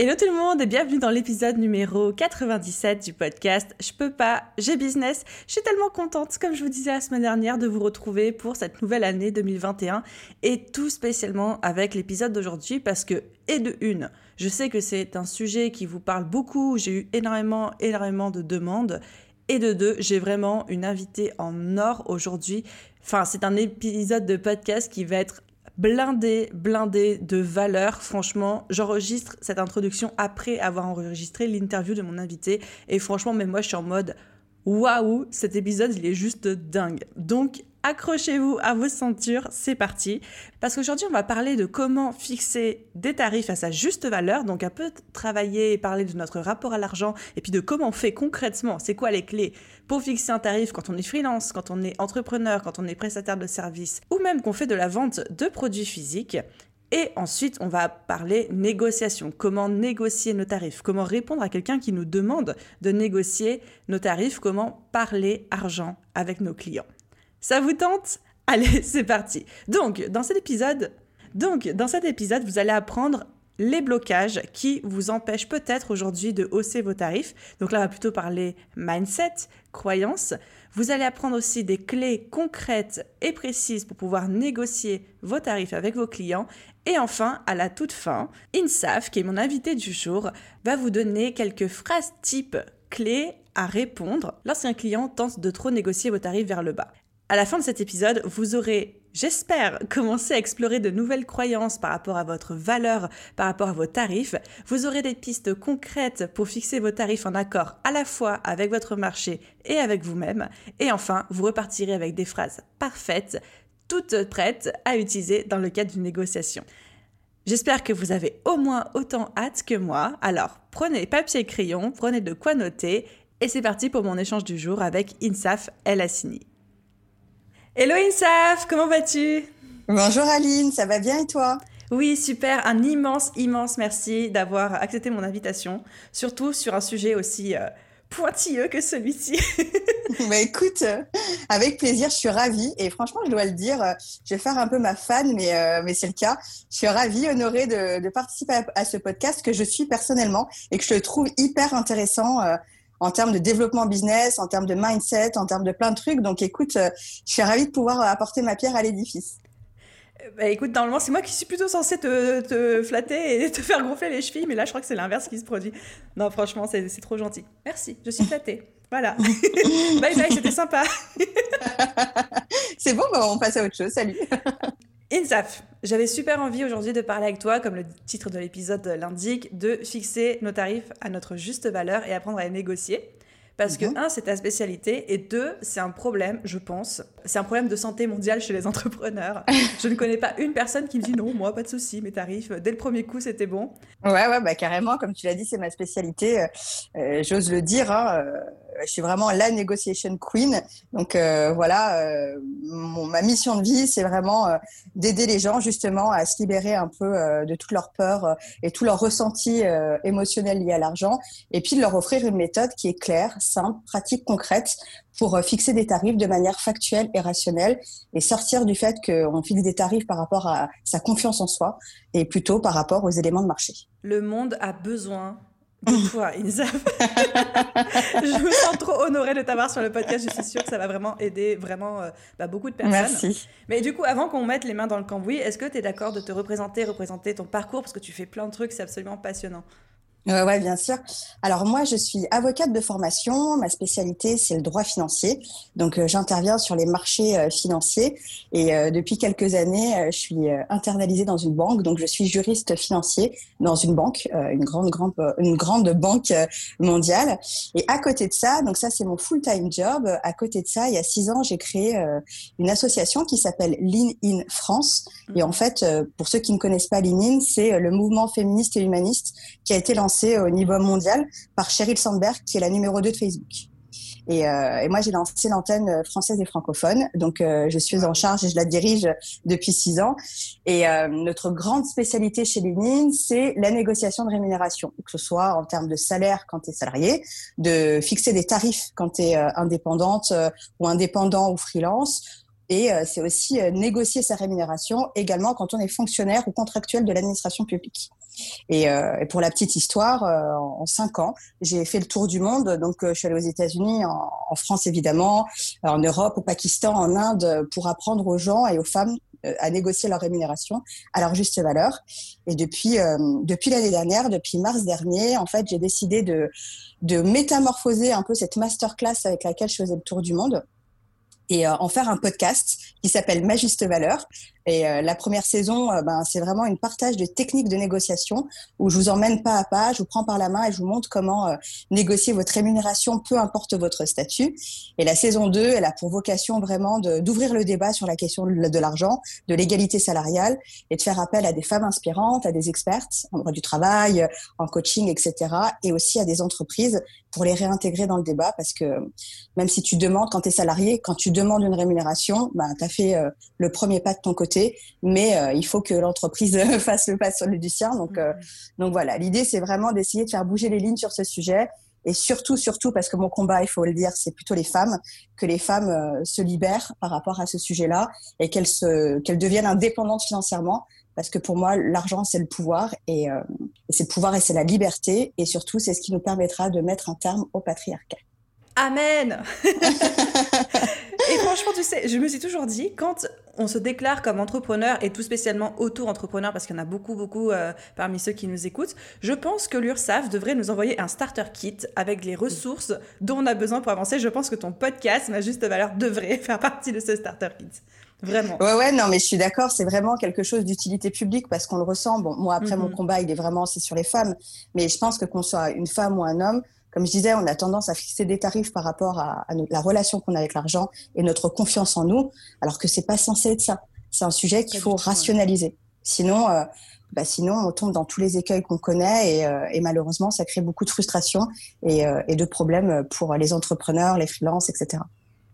Hello tout le monde et bienvenue dans l'épisode numéro 97 du podcast Je peux pas, j'ai business. Je suis tellement contente, comme je vous disais la semaine dernière, de vous retrouver pour cette nouvelle année 2021 et tout spécialement avec l'épisode d'aujourd'hui parce que, et de une, je sais que c'est un sujet qui vous parle beaucoup, j'ai eu énormément, énormément de demandes et de deux, j'ai vraiment une invitée en or aujourd'hui. Enfin, c'est un épisode de podcast qui va être blindé, blindé de valeur. Franchement, j'enregistre cette introduction après avoir enregistré l'interview de mon invité. Et franchement, même moi, je suis en mode waouh, cet épisode, il est juste dingue. Donc, accrochez-vous à vos ceintures, c'est parti. Parce qu'aujourd'hui, on va parler de comment fixer des tarifs à sa juste valeur, donc un peu travailler et parler de notre rapport à l'argent, et puis de comment on fait concrètement, c'est quoi les clés pour fixer un tarif quand on est freelance, quand on est entrepreneur, quand on est prestataire de services, ou même qu'on fait de la vente de produits physiques. Et ensuite, on va parler négociation. Comment négocier nos tarifs Comment répondre à quelqu'un qui nous demande de négocier nos tarifs Comment parler argent avec nos clients ça vous tente? Allez, c'est parti. Donc, dans cet épisode, donc, dans cet épisode, vous allez apprendre les blocages qui vous empêchent peut-être aujourd'hui de hausser vos tarifs. Donc là, on va plutôt parler mindset, croyances. Vous allez apprendre aussi des clés concrètes et précises pour pouvoir négocier vos tarifs avec vos clients. Et enfin, à la toute fin, Insaf, qui est mon invité du jour, va vous donner quelques phrases types clés à répondre lorsqu'un client tente de trop négocier vos tarifs vers le bas. À la fin de cet épisode, vous aurez, j'espère, commencé à explorer de nouvelles croyances par rapport à votre valeur, par rapport à vos tarifs. Vous aurez des pistes concrètes pour fixer vos tarifs en accord à la fois avec votre marché et avec vous-même. Et enfin, vous repartirez avec des phrases parfaites, toutes prêtes à utiliser dans le cadre d'une négociation. J'espère que vous avez au moins autant hâte que moi. Alors, prenez papier et crayon, prenez de quoi noter, et c'est parti pour mon échange du jour avec Insaf El Hassini. Hello Insaf, comment vas-tu? Bonjour Aline, ça va bien et toi? Oui, super, un immense, immense merci d'avoir accepté mon invitation, surtout sur un sujet aussi euh, pointilleux que celui-ci. bah écoute, euh, avec plaisir, je suis ravie et franchement, je dois le dire, euh, je vais faire un peu ma fan, mais, mais c'est le cas. Je suis ravie, honorée de, participer à, à, ce podcast que je suis personnellement et que je trouve hyper intéressant en termes de développement business, en termes de mindset, en termes de plein de trucs. Donc écoute, euh, je suis ravie de pouvoir apporter ma pierre à l'édifice. Euh, bah, écoute, normalement, c'est moi qui suis plutôt censée te, te, flatter et te faire gonfler les chevilles, mais là, je crois que c'est l'inverse qui se produit. Non, franchement, c'est trop gentil. Merci, je suis flattée. Voilà. bye bye, c'était sympa. c'est bon, bah, on passe à autre chose. Salut. Insaf, j'avais super envie aujourd'hui de parler avec toi, comme le titre de l'épisode l'indique, de fixer nos tarifs à notre juste valeur et apprendre à les négocier. Parce que, mhm. un, c'est ta spécialité, et deux, c'est un problème, je pense. C'est un problème de santé mondiale chez les entrepreneurs. je ne connais pas une personne qui me dit non, moi, pas de souci, mes tarifs, dès le premier coup, c'était bon. Ouais, ouais, bah carrément, comme tu l'as dit, c'est ma spécialité. Euh, euh, j'ose le dire, hein, euh, je suis vraiment la negotiation queen. Donc voilà, ma mission de vie, c'est vraiment d'aider les gens justement à se libérer un peu de toutes leurs peurs et tous leurs ressentis émotionnels liés à l'argent, et puis de leur offrir une méthode qui est claire, simple, pratique, concrète pour euh, fixer des tarifs de manière factuelle et rationnelle et sortir du fait qu'on fixe des tarifs par rapport à sa confiance en soi et plutôt par rapport aux éléments de marché. Le monde a besoin de toi, Isabelle. je me sens trop honorée de t'avoir sur le podcast. Je suis sûre que ça va vraiment aider vraiment euh, bah, beaucoup de personnes. Merci. Mais du coup, avant qu'on mette les mains dans le cambouis, est-ce que tu es d'accord de te représenter, représenter ton parcours? Parce que tu fais plein de trucs, c'est absolument passionnant. Euh, oui, bien sûr. Alors moi, je suis avocate de formation. Ma spécialité, c'est le droit financier. Donc, euh, j'interviens sur les marchés euh, financiers. Et depuis quelques années, je suis internalisée dans une banque. Donc, je suis juriste financier dans une banque, une grande, grande, une grande banque mondiale. Et à côté de ça, donc ça, c'est mon full-time job. À côté de ça, il y a six ans, j'ai créé une association qui s'appelle Lean In France. Et en fait, pour ceux qui ne connaissent pas Lean In, c'est le mouvement féministe et humaniste qui a été lancé au niveau mondial par Sheryl Sandberg, qui est la numéro 2 de Facebook. Et, euh, et moi, j'ai lancé l'antenne française et francophone. Donc, euh, je suis en charge et je la dirige depuis six ans. Et euh, notre grande spécialité chez LinkedIn, c'est la négociation de rémunération, que ce soit en termes de salaire quand tu es salarié, de fixer des tarifs quand tu es indépendante ou indépendant ou freelance, et c'est aussi négocier sa rémunération également quand on est fonctionnaire ou contractuel de l'administration publique. Et, euh, et, pour la petite histoire, euh, en cinq ans, j'ai fait le tour du monde. Donc, euh, je suis allée aux États-Unis, en, en, France évidemment, en Europe, au Pakistan, en Inde, pour apprendre aux gens et aux femmes à négocier leur rémunération à leur juste valeur. Et depuis depuis l'année dernière, depuis mars dernier, en fait, j'ai décidé de de métamorphoser un peu cette masterclass avec laquelle je faisais le tour du monde et en faire un podcast qui s'appelle Ma juste valeur et euh, la première saison, euh, ben, c'est vraiment une partage de techniques de négociation où je vous emmène pas à pas, je vous prends par la main et je vous montre comment euh, négocier votre rémunération, peu importe votre statut. Et la saison 2, elle a pour vocation vraiment d'ouvrir le débat sur la question de l'argent, de l'égalité salariale et de faire appel à des femmes inspirantes, à des expertes en droit du travail, en coaching, etc. Et aussi à des entreprises pour les réintégrer dans le débat parce que même si tu demandes quand tu es salarié, quand tu demandes une rémunération, ben, tu as fait le premier pas de ton côté mais euh, il faut que l'entreprise fasse le pas sur le du sien. Donc, euh, donc voilà, l'idée c'est vraiment d'essayer de faire bouger les lignes sur ce sujet. Et surtout, surtout, parce que mon combat, il faut le dire, c'est plutôt les femmes, que les femmes euh, se libèrent par rapport à ce sujet-là et qu'elles se, qu'elles deviennent indépendantes financièrement. Parce que pour moi, l'argent, c'est le pouvoir et, et c'est le pouvoir et c'est la liberté. Et surtout, c'est ce qui nous permettra de mettre un terme au patriarcat. Amen Et franchement, tu sais, je me suis toujours dit, quand on se déclare comme entrepreneur et tout spécialement auto-entrepreneur, parce qu'il y en a beaucoup, beaucoup euh, parmi ceux qui nous écoutent, je pense que l'URSAF devrait nous envoyer un starter kit avec les ressources dont on a besoin pour avancer. Je pense que ton podcast, ma juste valeur, devrait faire partie de ce starter kit. Vraiment. Ouais, ouais, non, mais je suis d'accord. C'est vraiment quelque chose d'utilité publique parce qu'on le ressent. Bon, moi, après, mon mhm. combat, il est vraiment, c'est sur les femmes. Mais je pense que qu'on soit une femme ou un homme, comme je disais, on a tendance à fixer des tarifs par rapport à, la relation qu'on a avec l'argent et notre confiance en nous, alors que c'est pas censé être ça. C'est un sujet qu'il faut rationaliser. Sinon, euh, bah sinon, on tombe dans tous les écueils qu'on connaît et, euh, et, malheureusement, ça crée beaucoup de frustration et, euh, et de problèmes pour les entrepreneurs, les freelances, etc.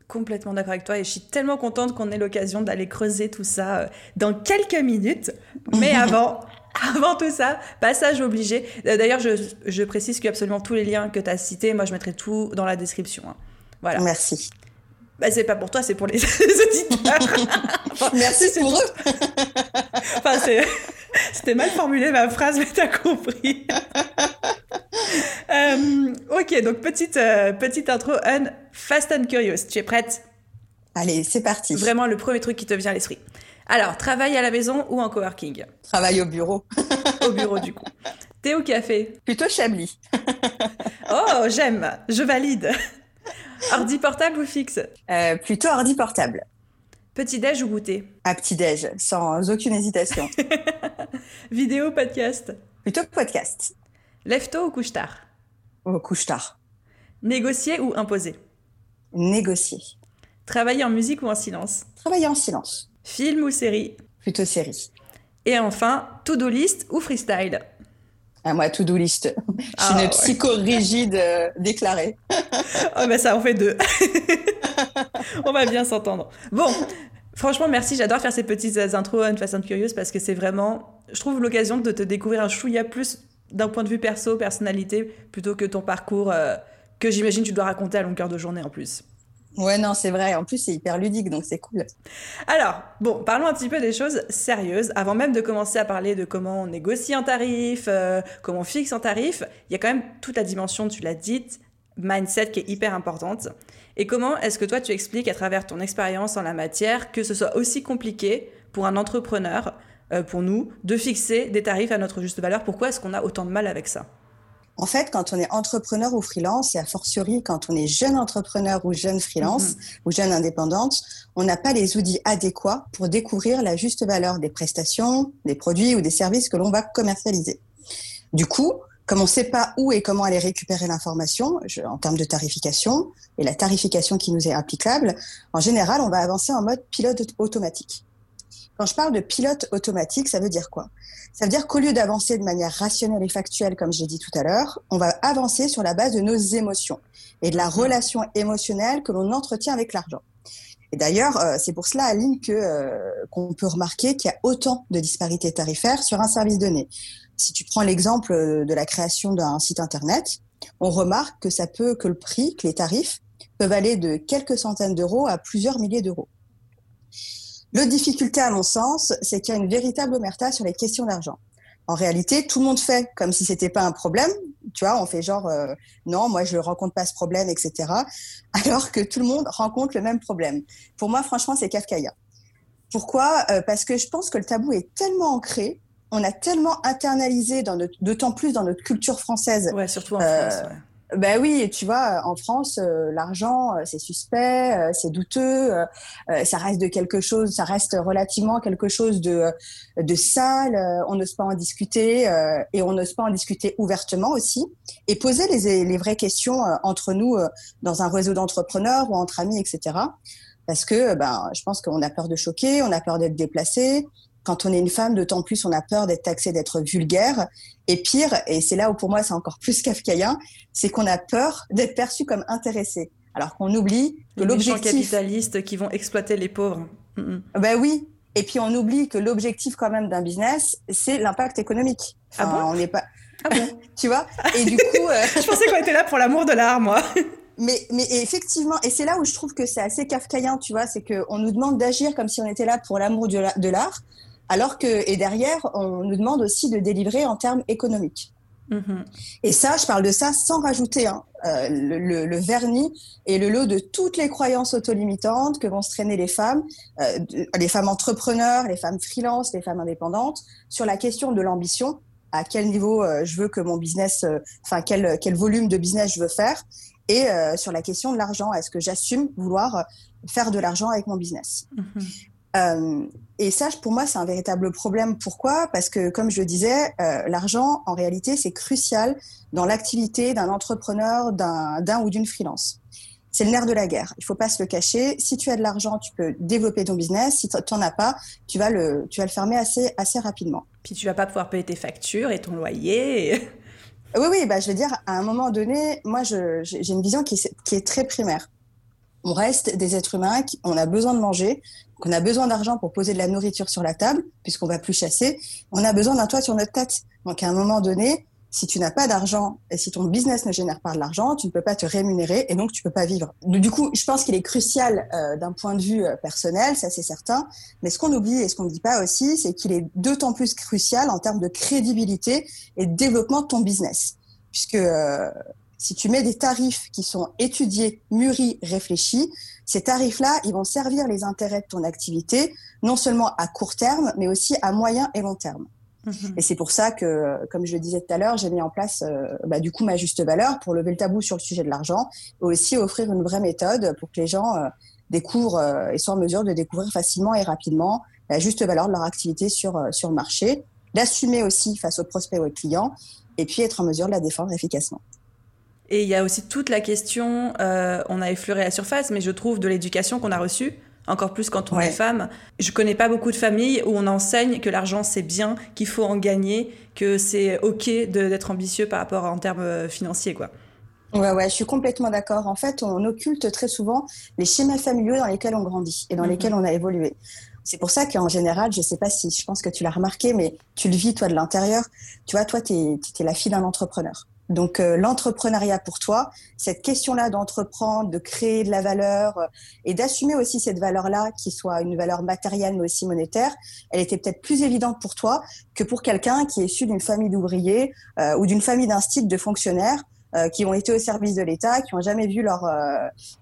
Complètement d'accord avec toi et je suis tellement contente qu'on ait l'occasion d'aller creuser tout ça dans quelques minutes. Mais avant, avant tout ça, passage obligé. Euh, d'ailleurs, je, précise que absolument tous les liens que tu as cités, moi je mettrai tout dans la description. Hein. Voilà. Merci. Bah, c'est pas pour toi, c'est pour les, auditeurs. Merci pour eux. enfin, c'était mal formulé ma phrase, mais t'as compris. Euh, ok, donc petite, euh, petite intro, un fast and curious. Tu es prête? Allez, c'est parti. Vraiment le premier truc qui te vient à l'esprit. Alors, travail à la maison ou en coworking? Travail au bureau. au bureau, du coup. Thé ou café? Plutôt Chablis. oh, j'aime. Je valide. Ordi portable ou fixe euh, Plutôt ordi portable. Petit-déj ou goûter À petit-déj, sans aucune hésitation. Vidéo ou podcast Plutôt podcast. Lève-tôt ou couche-tard oh, Couche-tard. Négocier ou imposer Négocier. Travailler en musique ou en silence Travailler en silence. Film ou série Plutôt série. Et enfin, to-do list ou freestyle ah, Moi, to-do list. Je suis ah, une psycho-rigide euh, déclarée. oh, ben ça en fait deux. On va bien s'entendre. Bon, franchement, merci. J'adore faire ces petites intros une façon curieuse parce que c'est vraiment, je trouve, l'occasion de te découvrir un chouïa plus d'un point de vue perso, personnalité, plutôt que ton parcours euh, que j'imagine tu dois raconter à longueur de journée en plus. Ouais, non, c'est vrai. En plus, c'est hyper ludique, donc c'est cool. Alors, bon, parlons un petit peu des choses sérieuses. Avant même de commencer à parler de comment on négocie un tarif, euh, comment on fixe un tarif, il y a quand même toute la dimension, tu l'as dite, mindset qui est hyper importante. Et comment est-ce que toi, tu expliques à travers ton expérience en la matière que ce soit aussi compliqué pour un entrepreneur, euh, pour nous, de fixer des tarifs à notre juste valeur? Pourquoi est-ce qu'on a autant de mal avec ça? En fait, quand on est entrepreneur ou freelance, et a fortiori quand on est jeune entrepreneur ou jeune freelance mhm. ou jeune indépendante, on n'a pas les outils adéquats pour découvrir la juste valeur des prestations, des produits ou des services que l'on va commercialiser. Du coup, comme on ne sait pas où et comment aller récupérer l'information en termes de tarification et la tarification qui nous est applicable, en général, on va avancer en mode pilote automatique. Quand je parle de pilote automatique, ça veut dire quoi? Ça veut dire qu'au lieu d'avancer de manière rationnelle et factuelle, comme j'ai dit tout à l'heure, on va avancer sur la base de nos émotions et de la relation émotionnelle que l'on entretient avec l'argent. Et d'ailleurs, euh, c'est pour cela, Aline, que euh, qu'on peut remarquer qu'il y a autant de disparités tarifaires sur un service donné. Si tu prends l'exemple de la création d'un site internet, on remarque que ça peut que le prix, que les tarifs peuvent aller de quelques centaines d'euros à plusieurs milliers d'euros. Le difficulté, à mon sens, c'est qu'il y a une véritable omerta sur les questions d'argent. En réalité, tout le monde fait comme si c'était pas un problème. Tu vois, on fait genre euh, non, moi je rencontre pas ce problème, etc. Alors que tout le monde rencontre le même problème. Pour moi, franchement, c'est kafkaïen. Pourquoi? Euh, Parce que je pense que le tabou est tellement ancré, on a tellement internalisé, d'autant plus dans notre culture française. Ouais, surtout en euh, France. Ouais ben oui, tu vois, en France, euh, l'argent, euh, c'est suspect, euh, c'est douteux, ça reste de quelque chose, ça reste relativement quelque chose de, de sale, on n'ose pas en discuter et on n'ose pas en discuter ouvertement aussi. Et poser les, les vraies questions entre nous dans un réseau d'entrepreneurs ou entre amis, etc. Parce que ben, je pense qu'on a peur de choquer, on a peur d'être déplacé, quand on est une femme, d'autant plus on a peur d'être taxée, d'être vulgaire. Et pire, et c'est là où pour moi c'est encore plus kafkaïen, c'est qu'on a peur d'être perçu comme intéressé. Alors qu'on oublie que l'objectif... capitalistes qui vont exploiter les pauvres. Ben oui. Et puis on oublie que l'objectif quand même d'un business, c'est l'impact économique. ah bon? On n'est pas... Ah bon? Tu vois? Et du coup... Euh, je pensais qu'on était là pour l'amour de l'art, moi. mais, mais effectivement, et c'est là où je trouve que c'est assez kafkaïen, tu vois, c'est qu'on nous demande d'agir comme si on était là pour l'amour de l'art, alors que, et derrière, on nous demande aussi de délivrer en termes économiques. Mm-hmm. Et ça, je parle de ça sans rajouter hein, euh, le, vernis et le lot de toutes les croyances autolimitantes que vont se traîner les femmes, euh, les femmes entrepreneurs, les femmes freelance, les femmes indépendantes, sur la question de l'ambition. À quel niveau euh, je veux que mon business, enfin quel, quel volume de business je veux faire, et sur la question de l'argent. Est-ce que j'assume vouloir faire de l'argent avec mon business? Mm-hmm. Euh, et ça, pour moi, c'est un véritable problème. Pourquoi? Parce que, comme je le disais, euh, l'argent, en réalité, c'est crucial dans l'activité d'un entrepreneur, d'un ou d'une freelance. C'est le nerf de la guerre. Il faut pas se le cacher. Si tu as de l'argent, tu peux développer ton business. Si tu n'en as pas, tu vas le, tu vas le fermer assez, assez rapidement. Puis tu vas pas pouvoir payer tes factures et ton loyer. Oui, oui, bah, je veux dire, à un moment donné, moi, j'ai une vision qui, qui est très primaire on reste des êtres humains, qui, on a besoin de manger, qu'on a besoin d'argent pour poser de la nourriture sur la table, puisqu'on va plus chasser. On a besoin d'un toit sur notre tête. Donc à un moment donné, si tu n'as pas d'argent et si ton business ne génère pas de l'argent, tu ne peux pas te rémunérer et donc tu peux pas vivre. Du coup, je pense qu'il est crucial euh, d'un point de vue euh, personnel, ça c'est certain. Mais ce qu'on oublie et ce qu'on ne dit pas aussi, c'est qu'il est d'autant plus crucial en termes de crédibilité et de développement de ton business, puisque euh, si tu mets des tarifs qui sont étudiés, mûris, réfléchis, ces tarifs-là, ils vont servir les intérêts de ton activité, non seulement à court terme, mais aussi à moyen et long terme. Mhm. Et c'est pour ça que, comme je le disais tout à l'heure, j'ai mis en place euh, bah, du coup ma juste valeur pour lever le tabou sur le sujet de l'argent et aussi offrir une vraie méthode pour que les gens euh, découvrent euh, et soient en mesure de découvrir facilement et rapidement la juste valeur de leur activité sur, sur le marché, l'assumer aussi face aux prospects ou aux clients et puis être en mesure de la défendre efficacement. Et il y a aussi toute la question, euh, on a effleuré la surface, mais je trouve de l'éducation qu'on a reçue, encore plus quand on est femme. Je connais pas beaucoup de familles où on enseigne que l'argent c'est bien, qu'il faut en gagner, que c'est ok d'être ambitieux par rapport en termes euh, financiers, quoi. Ouais, ouais, je suis complètement d'accord. En fait, on occulte très souvent les schémas familiaux dans lesquels on grandit et dans mhm. lesquels on a évolué. C'est pour ça qu'en général, je sais pas si, je pense que tu l'as remarqué, mais tu le vis toi de l'intérieur. Tu vois, toi, tu es, es, la fille d'un entrepreneur. Donc euh, l'entrepreneuriat pour toi, cette question-là d'entreprendre, de créer de la valeur euh, et d'assumer aussi cette valeur-là, qui soit une valeur matérielle mais aussi monétaire, elle était peut-être plus évidente pour toi que pour quelqu'un qui est issu d'une famille d'ouvriers euh, ou d'une famille d'un style de fonctionnaires qui ont été au service de l'État, qui ont jamais vu leur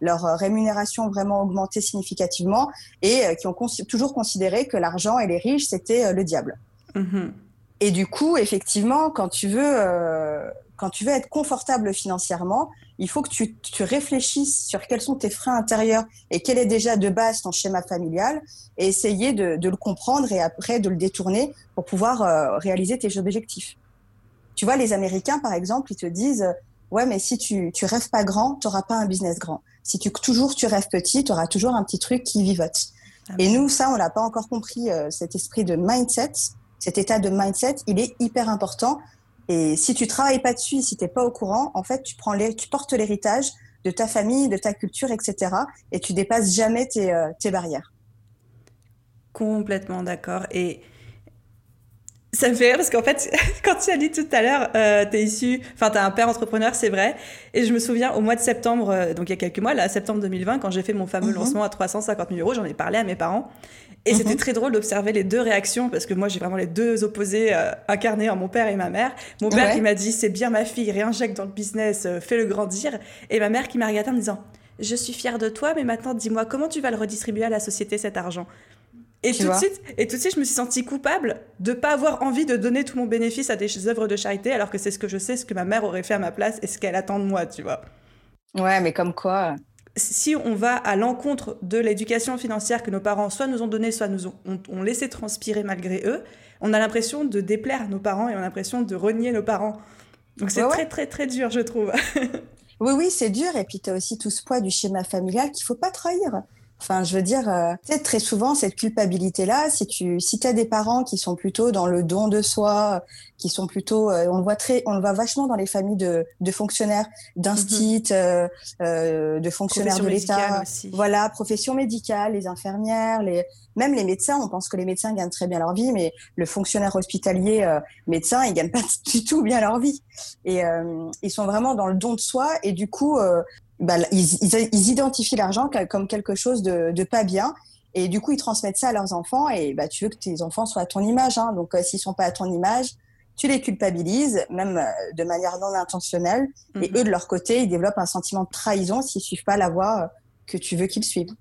leur rémunération vraiment augmenter significativement et qui ont toujours considéré que l'argent et les riches c'était le diable. Mm-hmm. Et du coup, effectivement, quand tu veux quand tu veux être confortable financièrement, il faut que tu, réfléchisses sur quels sont tes freins intérieurs et quel est déjà de base ton schéma familial et essayer de, le comprendre et après de le détourner pour pouvoir euh, réaliser tes objectifs. Tu vois, les Américains, par exemple, ils te disent Ouais, mais si tu, tu rêves pas grand, tu n'auras pas un business grand. Si tu, toujours tu rêves petit, tu auras toujours un petit truc qui vivote. Ah et nous, ça, on l'a pas encore compris, euh, cet esprit de mindset, cet état de mindset, il est hyper important. Et si tu travailles pas dessus, si tu n'es pas au courant, en fait, tu, prends les, tu portes l'héritage de ta famille, de ta culture, etc. Et tu dépasses jamais tes, euh, tes barrières. Complètement d'accord. Et ça me fait rire parce qu'en fait, quand tu as dit tout à l'heure, euh, t'es issu, enfin t'as un père entrepreneur, c'est vrai. Et je me souviens au mois de septembre, euh, donc il y a quelques mois, là, septembre 2020, quand j'ai fait mon fameux mhm. lancement à 350 000 euros, j'en ai parlé à mes parents. Et c'était mhm. très drôle d'observer les deux réactions parce que moi j'ai vraiment les deux opposés euh, incarnés en mon père et ma mère. Mon père qui m'a dit c'est bien ma fille, réinjecte dans le business, euh, fais-le grandir. Et ma mère qui m'a regardé en me disant je suis fière de toi, mais maintenant dis-moi comment tu vas le redistribuer à la société cet argent? Et tout, de suite, et tout de suite, je me suis sentie coupable de pas avoir envie de donner tout mon bénéfice à des œuvres de charité, alors que c'est ce que je sais, ce que ma mère aurait fait à ma place et ce qu'elle attend de moi, tu vois. Ouais, mais comme quoi Si on va à l'encontre de l'éducation financière que nos parents soit nous ont donnée, soit nous ont, laissé transpirer malgré eux, on a l'impression de déplaire nos parents et on a l'impression de renier nos parents. Donc c'est très, très, très dur, je trouve. oui, oui, c'est dur. Et puis, tu as aussi tout ce poids du schéma familial qu'il faut pas trahir. Enfin, je veux dire, euh, très souvent, cette culpabilité-là, si tu si as des parents qui sont plutôt dans le don de soi, qui sont plutôt, euh, on le voit très, on le voit vachement dans les familles de, de fonctionnaires, d'instit, mhm. euh, euh, de fonctionnaires de l'État, voilà, profession médicale, les infirmières, les même les médecins. On pense que les médecins gagnent très bien leur vie, mais le fonctionnaire hospitalier, euh, médecin, ils gagnent pas du tout bien leur vie. Et ils sont vraiment dans le don de soi, et du coup, bah, ils, ils, identifient l'argent comme quelque chose de, de, pas bien. Et du coup, ils transmettent ça à leurs enfants. Et bah, tu veux que tes enfants soient à ton image. Hein. Donc, euh, s'ils sont pas à ton image, tu les culpabilises, même euh, de manière non intentionnelle. Et mhm. eux, de leur côté, ils développent un sentiment de trahison s'ils suivent pas la voie euh, que tu veux qu'ils suivent.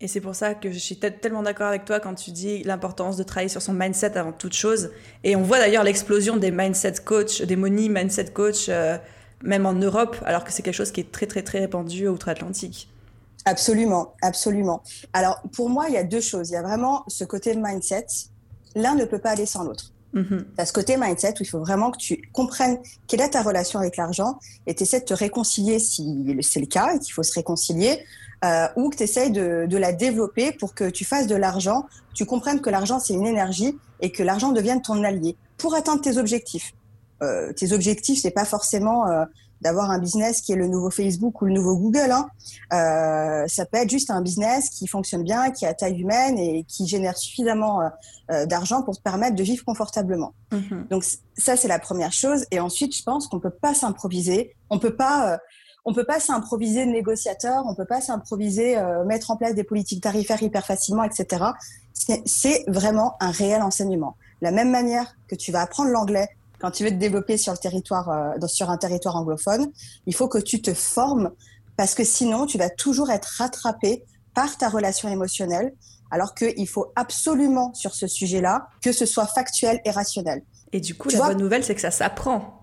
Et c'est pour ça que je suis tellement d'accord avec toi quand tu dis l'importance de travailler sur son mindset avant toute chose. Et on voit d'ailleurs l'explosion des mindset coach, des money mindset coach même en Europe, alors que c'est quelque chose qui est très très très répandu outre-Atlantique. Absolument, absolument. Alors pour moi, il y a deux choses. Il y a vraiment ce côté mindset. L'un ne peut pas aller sans l'autre. Mm ce côté mindset où il faut vraiment que tu comprennes quelle est ta relation avec l'argent et tu essaies de te réconcilier si c'est le cas et qu'il faut se réconcilier euh, ou que tu essaies de, de, la développer pour que tu fasses de l'argent, tu comprennes que l'argent c'est une énergie et que l'argent devienne ton allié pour atteindre tes objectifs. Euh, tes objectifs, c'est pas forcément euh, d'avoir un business qui est le nouveau Facebook ou le nouveau Google. Hein. Euh, ça peut être juste un business qui fonctionne bien, qui a taille humaine et qui génère suffisamment d'argent pour te permettre de vivre confortablement. Mm-hmm. Donc ça, c'est la première chose. Et ensuite, je pense qu'on peut pas s'improviser. On peut pas on peut pas s'improviser négociateur, on peut pas s'improviser mettre en place des politiques tarifaires hyper facilement, etc. C'est vraiment un réel enseignement. La même manière que tu vas apprendre l'anglais quand tu veux te développer sur le territoire, euh, sur un territoire anglophone, il faut que tu te formes parce que sinon, tu vas toujours être rattrapé par ta relation émotionnelle, alors qu'il faut absolument sur ce sujet-là que ce soit factuel et rationnel. Et du coup, la bonne nouvelle, c'est que ça s'apprend.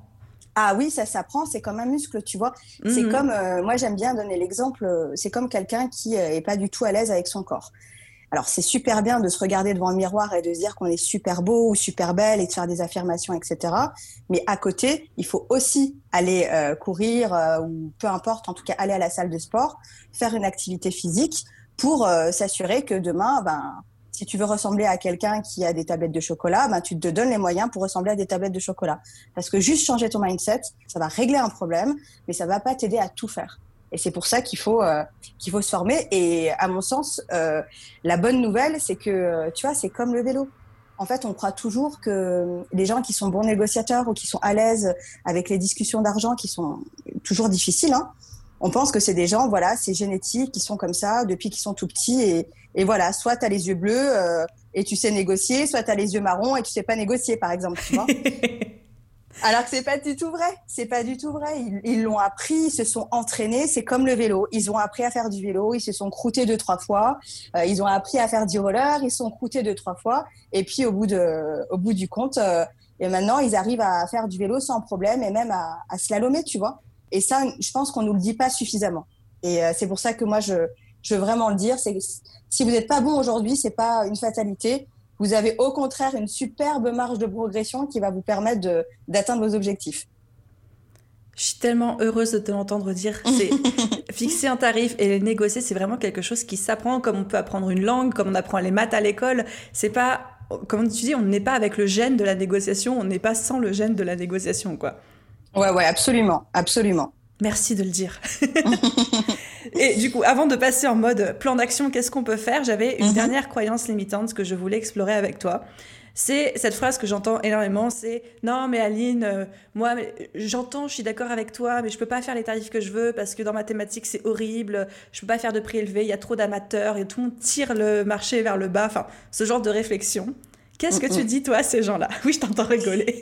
Ah oui, ça s'apprend, c'est comme un muscle, tu vois. C'est mhm. comme, euh, moi j'aime bien donner l'exemple, euh, c'est comme quelqu'un qui est pas du tout à l'aise avec son corps. Alors c'est super bien de se regarder devant un miroir et de se dire qu'on est super beau ou super belle et de faire des affirmations, etc. Mais à côté, il faut aussi aller euh, courir euh, ou peu importe, en tout cas aller à la salle de sport, faire une activité physique pour euh, s'assurer que demain, ben, si tu veux ressembler à quelqu'un qui a des tablettes de chocolat, ben, tu te donnes les moyens pour ressembler à des tablettes de chocolat. Parce que juste changer ton mindset, ça va régler un problème, mais ça va pas t'aider à tout faire. Et c'est pour ça qu'il faut, euh, qu'il faut se former. Et à mon sens, euh, la bonne nouvelle, c'est que, tu vois, c'est comme le vélo. En fait, on croit toujours que les gens qui sont bons négociateurs ou qui sont à l'aise avec les discussions d'argent, qui sont toujours difficiles, hein, on pense que c'est des gens, voilà, c'est génétique, qui sont comme ça depuis qu'ils sont tout petits. Et, et voilà, soit tu as les yeux bleus euh, et tu sais négocier, soit tu as les yeux marrons et tu sais pas négocier, par exemple. Tu vois Alors que c'est pas du tout vrai. C'est pas du tout vrai. Ils l'ont appris, ils se sont entraînés. C'est comme le vélo. Ils ont appris à faire du vélo. Ils se sont croûtés deux trois fois. Euh, ils ont appris à faire du roller. Ils se sont croûtés deux trois fois. Et puis au bout de, au bout du compte, euh, et maintenant ils arrivent à faire du vélo sans problème et même à, à slalomer, tu vois. Et ça, je pense qu'on nous le dit pas suffisamment. Et euh, c'est pour ça que moi je, je veux vraiment le dire. C'est si vous n'êtes pas bon aujourd'hui, c'est pas une fatalité vous avez au contraire une superbe marge de progression qui va vous permettre d'atteindre vos objectifs. Je suis tellement heureuse de te l'entendre dire. C'est fixer un tarif et les négocier, c'est vraiment quelque chose qui s'apprend comme on peut apprendre une langue, comme on apprend les maths à l'école. C'est pas, comme tu dis, on n'est pas avec le gène de la négociation, on n'est pas sans le gène de la négociation, quoi. Ouais, ouais, absolument, absolument. Merci de le dire. et du coup, avant de passer en mode plan d'action, qu'est-ce qu'on peut faire J'avais une mhm. dernière croyance limitante que je voulais explorer avec toi c'est cette phrase que j'entends énormément, c'est non mais Aline, euh, moi j'entends, je suis d'accord avec toi, mais je peux pas faire les tarifs que je veux parce que dans mathématiques c'est horrible, je peux pas faire de prix élevé, il y a trop d'amateurs et tout le monde tire le marché vers le bas, enfin ce genre de réflexion. Qu'est-ce que tu dis, toi, à ces gens-là? Oui, je t'entends rigoler.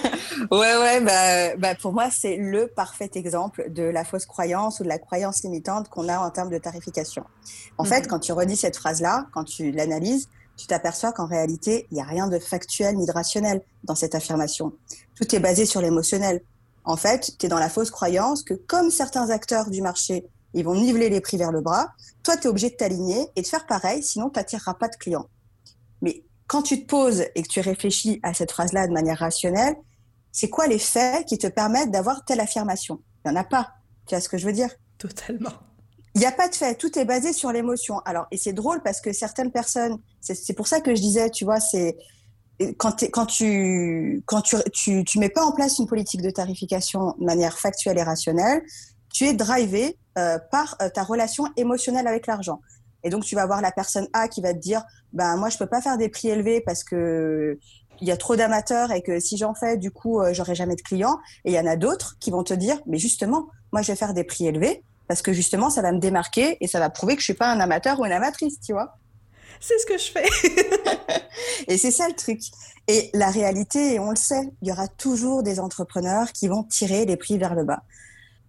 ouais, ouais, bah, bah, pour moi, c'est le parfait exemple de la fausse croyance ou de la croyance limitante qu'on a en termes de tarification. En fait, quand tu redis cette phrase-là, quand tu l'analyses, tu t'aperçois qu'en réalité, il n'y a rien de factuel ni de rationnel dans cette affirmation. Tout est basé sur l'émotionnel. En fait, tu es dans la fausse croyance que comme certains acteurs du marché, ils vont niveler les prix vers le bras, toi, tu es obligé de t'aligner et de faire pareil, sinon tu n'attireras pas de clients. Quand tu te poses et que tu réfléchis à cette phrase-là de manière rationnelle, c'est quoi les faits qui te permettent d'avoir telle affirmation? Il n'y en a pas. Tu vois ce que je veux dire? Totalement. Il n'y a pas de fait, tout est basé sur l'émotion. Alors, et c'est drôle parce que certaines personnes, c'est pour ça que je disais, tu vois, c'est quand, quand tu quand tu, tu, tu mets pas en place une politique de tarification de manière factuelle et rationnelle, tu es drivé euh, par euh, ta relation émotionnelle avec l'argent. Et donc, tu vas voir la personne A qui va te dire, ben moi, je peux pas faire des prix élevés parce que il y a trop d'amateurs et que si j'en fais, du coup, euh, j'aurai jamais de clients. Et il y en a d'autres qui vont te dire, mais justement, moi, je vais faire des prix élevés parce que justement, ça va me démarquer et ça va prouver que je suis pas un amateur ou une amatrice, tu vois. C'est ce que je fais. et c'est ça le truc. Et la réalité, et on le sait, il y aura toujours des entrepreneurs qui vont tirer les prix vers le bas.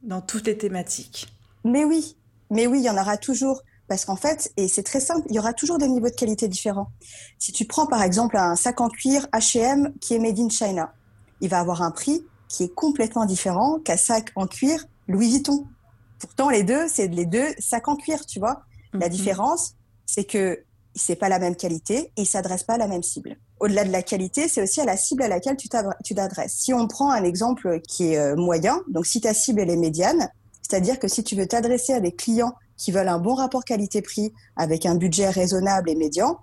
Dans toutes les thématiques. Mais oui, mais oui, il y en aura toujours. Parce qu'en fait, et c'est très simple, il y aura toujours des niveaux de qualité différents. Si tu prends par exemple un sac en cuir H&M qui est made in China, il va avoir un prix qui est complètement différent qu'un sac en cuir Louis Vuitton. Pourtant, les deux, c'est les deux sacs en cuir, tu vois. La mhm. différence, c'est que c'est pas la même qualité et il s'adresse pas à la même cible. Au-delà de la qualité, c'est aussi à la cible à laquelle tu t'adresses. Si on prend un exemple qui est euh, moyen, donc si ta cible elle est médiane, c'est-à-dire que si tu veux t'adresser à des clients qui veulent un bon rapport qualité-prix avec un budget raisonnable et médian,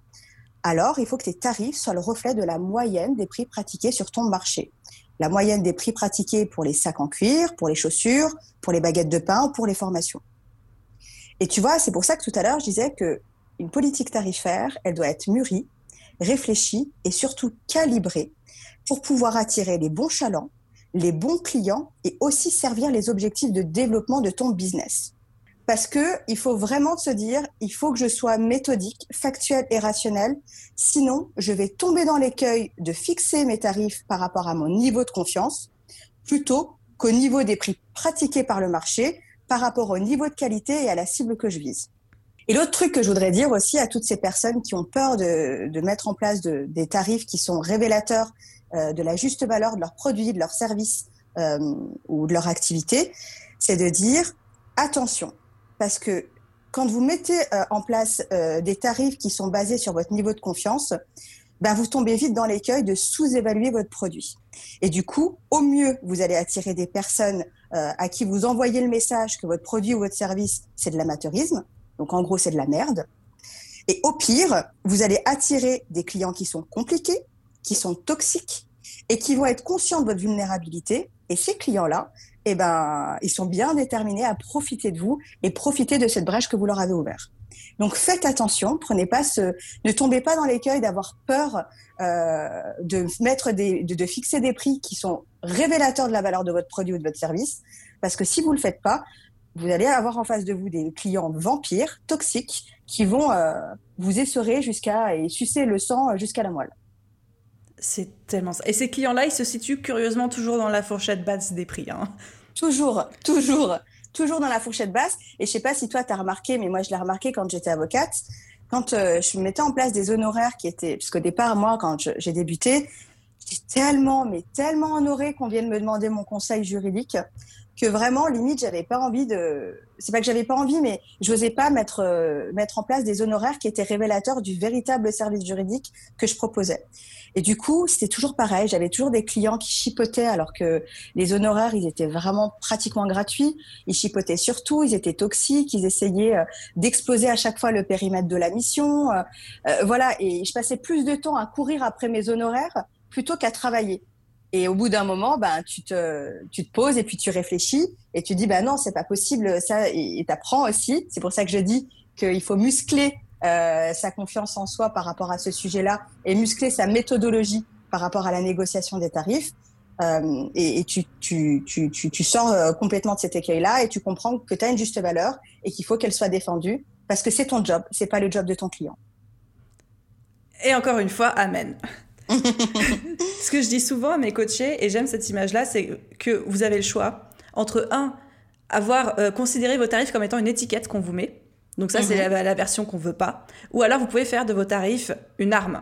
alors il faut que tes tarifs soient le reflet de la moyenne des prix pratiqués sur ton marché la moyenne des prix pratiqués pour les sacs en cuir, pour les chaussures, pour les baguettes de pain, pour les formations. Et tu vois, c'est pour ça que tout à l'heure, je disais que une politique tarifaire, elle doit être mûrie, réfléchie et surtout calibrée pour pouvoir attirer les bons chalands, les bons clients et aussi servir les objectifs de développement de ton business. Parce que il faut vraiment se dire, il faut que je sois méthodique, factuel et rationnel. Sinon, je vais tomber dans l'écueil de fixer mes tarifs par rapport à mon niveau de confiance, plutôt qu'au niveau des prix pratiqués par le marché, par rapport au niveau de qualité et à la cible que je vise. Et l'autre truc que je voudrais dire aussi à toutes ces personnes qui ont peur de, mettre en place de, des tarifs qui sont révélateurs euh, de la juste valeur de leurs produits, de leurs services euh, ou de leur activité, c'est de dire attention, parce que quand vous mettez euh, en place euh, des tarifs qui sont basés sur votre niveau de confiance, ben vous tombez vite dans l'écueil de sous-évaluer votre produit. Et du coup, au mieux, vous allez attirer des personnes euh, à qui vous envoyez le message que votre produit ou votre service, c'est de l'amateurisme. Donc en gros, c'est de la merde. Et au pire, vous allez attirer des clients qui sont compliqués, qui sont toxiques et qui vont être conscients de votre vulnérabilité. Et ces clients-là, eh ben, ils sont bien déterminés à profiter de vous et profiter de cette brèche que vous leur avez ouverte. Donc faites attention, prenez pas ce, ne tombez pas dans l'écueil d'avoir peur euh, de mettre des, de, de, fixer des prix qui sont révélateurs de la valeur de votre produit ou de votre service, parce que si vous le faites pas, vous allez avoir en face de vous des clients vampires, toxiques, qui vont euh, vous essorer jusqu'à et sucer le sang jusqu'à la moelle. C'est tellement ça. Et ces clients-là, ils se situent curieusement toujours dans la fourchette basse des prix. Hein. Toujours, toujours, toujours dans la fourchette basse. Et je sais pas si toi, tu as remarqué, mais moi, je l'ai remarqué quand j'étais avocate. Quand euh, je mettais en place des honoraires qui étaient... Parce qu'au départ, moi, quand j'ai débuté, j'étais tellement, mais tellement honorée qu'on vienne me demander mon conseil juridique. que vraiment, limite, j'avais pas envie de. C'est pas que j'avais pas envie, mais je n'osais pas mettre, euh, mettre en place des honoraires qui étaient révélateurs du véritable service juridique que je proposais. Et du coup, c'était toujours pareil. J'avais toujours des clients qui chipotaient alors que les honoraires, ils étaient vraiment pratiquement gratuits. Ils chipotaient surtout, ils étaient toxiques, ils essayaient euh, d'exploser à chaque fois le périmètre de la mission. Euh, voilà. Et je passais plus de temps à courir après mes honoraires plutôt qu'à travailler. Et au bout d'un moment, ben, tu te, tu te poses et puis tu réfléchis et tu dis, ben non, c'est pas possible, ça, et t'apprends aussi. C'est pour ça que je dis qu'il faut muscler euh, sa confiance en soi par rapport à ce sujet-là et muscler sa méthodologie par rapport à la négociation des tarifs. Euh, et, et tu, tu, tu, tu, sors euh, complètement de cet écueil-là et tu comprends que tu as une juste valeur et qu'il faut qu'elle soit défendue parce que c'est ton job, c'est pas le job de ton client. Et encore une fois, amen. Ce que je dis souvent à mes coachés, et j'aime cette image-là, c'est que vous avez le choix entre un, avoir euh, considéré vos tarifs comme étant une étiquette qu'on vous met. Donc ça, c'est mhm. la, version qu'on veut pas. Ou alors, vous pouvez faire de vos tarifs une arme.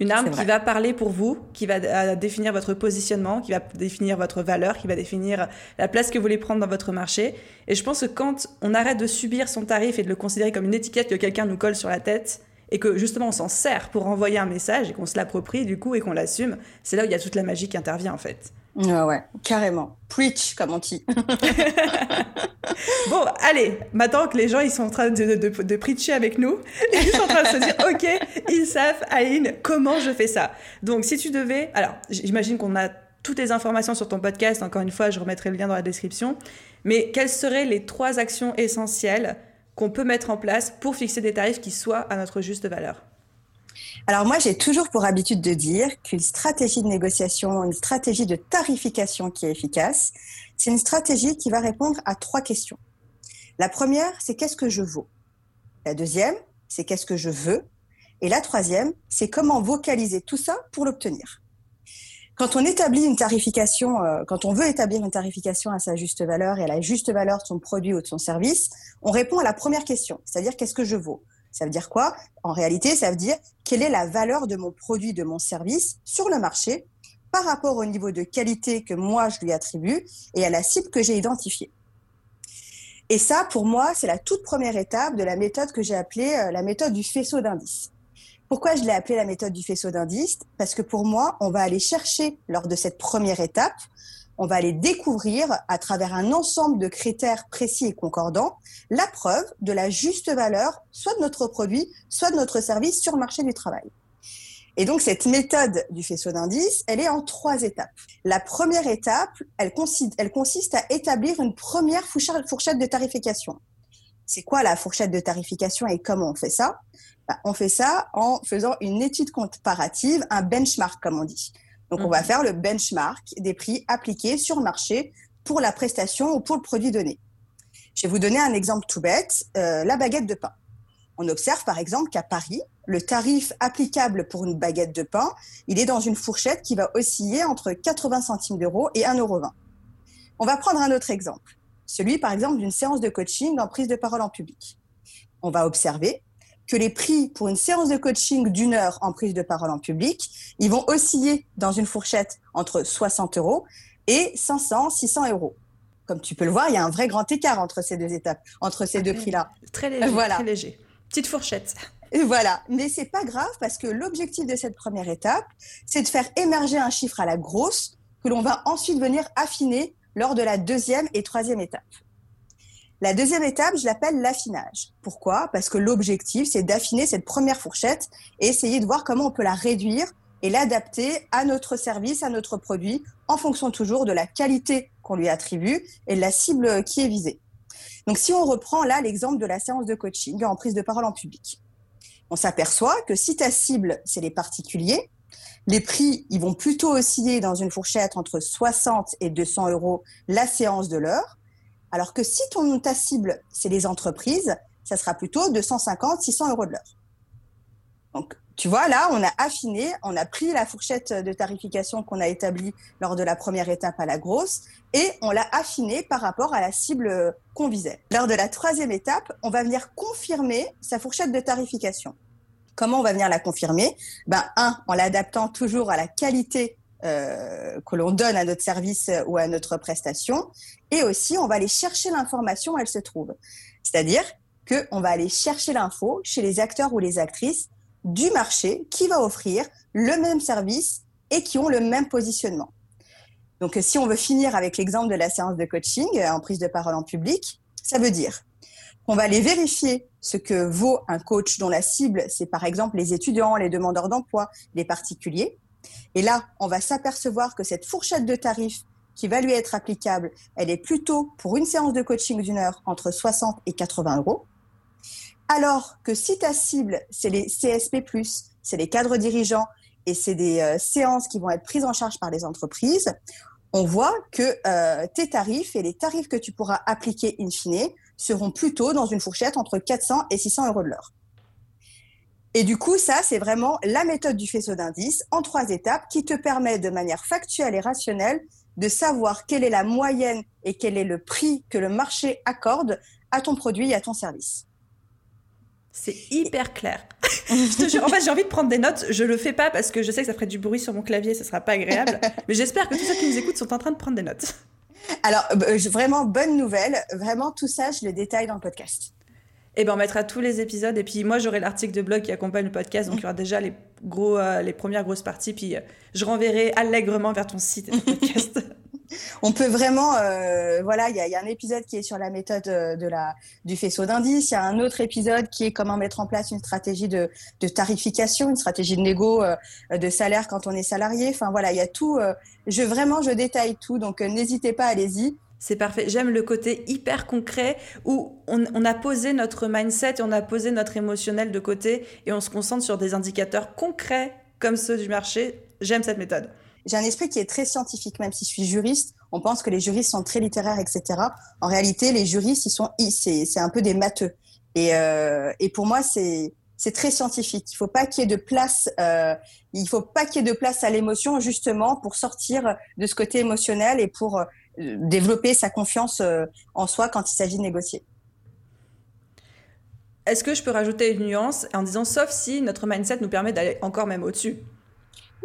Une arme qui va parler pour vous, qui va euh, définir votre positionnement, qui va définir votre valeur, qui va définir la place que vous voulez prendre dans votre marché. Et je pense que quand on arrête de subir son tarif et de le considérer comme une étiquette que quelqu'un nous colle sur la tête, et que justement on s'en sert pour envoyer un message et qu'on se l'approprie du coup et qu'on l'assume, c'est là où il y a toute la magie qui intervient en fait. Ouais, ouais, carrément. Preach, comme on dit. bon, allez, maintenant que les gens ils sont en train de, de, preacher avec nous, ils sont en train de se dire, ok, ils savent, Aline, comment je fais ça. Donc si tu devais, alors j'imagine qu'on a toutes les informations sur ton podcast, encore une fois, je remettrai le lien dans la description, mais quelles seraient les trois actions essentielles qu'on peut mettre en place pour fixer des tarifs qui soient à notre juste valeur? Alors moi, j'ai toujours pour habitude de dire qu'une stratégie de négociation, une stratégie de tarification qui est efficace, c'est une stratégie qui va répondre à trois questions. La première, c'est qu'est-ce que je vaux? La deuxième, c'est qu'est-ce que je veux? Et la troisième, c'est comment vocaliser tout ça pour l'obtenir. Quand on établit une tarification, euh, quand on veut établir une tarification à sa juste valeur et à la juste valeur de son produit ou de son service, on répond à la première question, c'est-à-dire qu'est-ce que je vaux? Ça veut dire quoi? En réalité, ça veut dire quelle est la valeur de mon produit, de mon service sur le marché par rapport au niveau de qualité que moi je lui attribue et à la cible que j'ai identifiée. Et ça, pour moi, c'est la toute première étape de la méthode que j'ai appelée euh, la méthode du faisceau d'indices. Pourquoi je l'ai appelée la méthode du faisceau d'indices? Parce que pour moi, on va aller chercher lors de cette première étape, on va aller découvrir à travers un ensemble de critères précis et concordants la preuve de la juste valeur soit de notre produit, soit de notre service sur le marché du travail. Et donc cette méthode du faisceau d'indices, elle est en trois étapes. La première étape, elle consiste, à établir une première fourchette de tarification. C'est quoi la fourchette de tarification et comment on fait ça? Bah, on fait ça en faisant une étude comparative, un benchmark comme on dit. Donc on va faire le benchmark des prix appliqués sur le marché pour la prestation ou pour le produit donné. Je vais vous donner un exemple tout bête, euh, la baguette de pain. On observe par exemple qu'à Paris, le tarif applicable pour une baguette de pain, il est dans une fourchette qui va osciller entre 80 centimes d'euros et 1,20 euro. On va prendre un autre exemple, celui par exemple d'une séance de coaching en prise de parole en public. On va observer que les prix pour une séance de coaching d'une heure en prise de parole en public, ils vont osciller dans une fourchette entre 60 euros et 500, 600 euros. Comme tu peux le voir, il y a un vrai grand écart entre ces deux étapes, entre ces deux prix-là. Très léger, voilà. très léger. Petite fourchette. Et voilà, mais c'est pas grave parce que l'objectif de cette première étape, c'est de faire émerger un chiffre à la grosse que l'on va ensuite venir affiner lors de la deuxième et troisième étape. La deuxième étape, je l'appelle l'affinage. Pourquoi? Parce que l'objectif, c'est d'affiner cette première fourchette et essayer de voir comment on peut la réduire et l'adapter à notre service, à notre produit, en fonction toujours de la qualité qu'on lui attribue et de la cible qui est visée. Donc, si on reprend là l'exemple de la séance de coaching en prise de parole en public, on s'aperçoit que si ta cible, c'est les particuliers, les prix, ils vont plutôt osciller dans une fourchette entre 60 et 200 euros la séance de l'heure, alors que si ton, ta cible, c'est les entreprises, ça sera plutôt 250, 600 euros de l'heure. Donc, tu vois, là, on a affiné, on a pris la fourchette de tarification qu'on a établie lors de la première étape à la grosse et on l'a affiné par rapport à la cible qu'on visait. Lors de la troisième étape, on va venir confirmer sa fourchette de tarification. Comment on va venir la confirmer? Ben, un, en l'adaptant toujours à la qualité que l'on donne à notre service ou à notre prestation. Et aussi, on va aller chercher l'information où elle se trouve. C'est-à-dire qu'on va aller chercher l'info chez les acteurs ou les actrices du marché qui va offrir le même service et qui ont le même positionnement. Donc, si on veut finir avec l'exemple de la séance de coaching euh, en prise de parole en public, ça veut dire qu'on va aller vérifier ce que vaut un coach dont la cible, c'est par exemple les étudiants, les demandeurs d'emploi, les particuliers. Et là, on va s'apercevoir que cette fourchette de tarifs qui va lui être applicable, elle est plutôt pour une séance de coaching d'une heure entre 60 et 80 euros. Alors que si ta cible, c'est les CSP+, c'est les cadres dirigeants et c'est des euh, séances qui vont être prises en charge par les entreprises, on voit que euh, tes tarifs et les tarifs que tu pourras appliquer in fine seront plutôt dans une fourchette entre 400 et 600 euros de l'heure. Et du coup, ça, c'est vraiment la méthode du faisceau d'indices en trois étapes qui te permet de manière factuelle et rationnelle de savoir quelle est la moyenne et quel est le prix que le marché accorde à ton produit et à ton service. C'est hyper clair. je te jure, en fait, j'ai envie de prendre des notes. Je le fais pas parce que je sais que ça ferait du bruit sur mon clavier, ce sera pas agréable. Mais j'espère que tous ceux qui nous écoutent sont en train de prendre des notes. Alors, euh, vraiment, bonne nouvelle. Vraiment, tout ça, je le détaille dans le podcast. Eh ben, on mettra tous les épisodes. Et puis, moi, j'aurai l'article de blog qui accompagne le podcast. Donc, il y aura déjà les, gros, euh, les premières grosses parties. Puis, euh, je renverrai allègrement vers ton site et ton podcast. on peut vraiment, euh, voilà, il y, a un épisode qui est sur la méthode de la, du faisceau d'indices. Il y a un autre épisode qui est comment mettre en place une stratégie de, tarification, une stratégie de négo euh, de salaire quand on est salarié. Enfin voilà, il y a tout. je vraiment, je détaille tout. Donc n'hésitez pas, allez-y. C'est parfait. J'aime le côté hyper concret où on, on, a posé notre mindset et on a posé notre émotionnel de côté et on se concentre sur des indicateurs concrets comme ceux du marché. J'aime cette méthode j'ai un esprit qui est très scientifique, même si je suis juriste. On pense que les juristes sont très littéraires, etc. En réalité, les juristes, ils sont, c'est un peu des matheux. Et, euh, et pour moi, c'est très scientifique. Il faut pas qu'il y ait de place. Euh, il faut pas qu'il y ait de place à l'émotion, justement, pour sortir de ce côté émotionnel et pour euh, développer sa confiance euh, en soi quand il s'agit de négocier. Est-ce que je peux rajouter une nuance en disant sauf si notre mindset nous permet d'aller encore même au-dessus?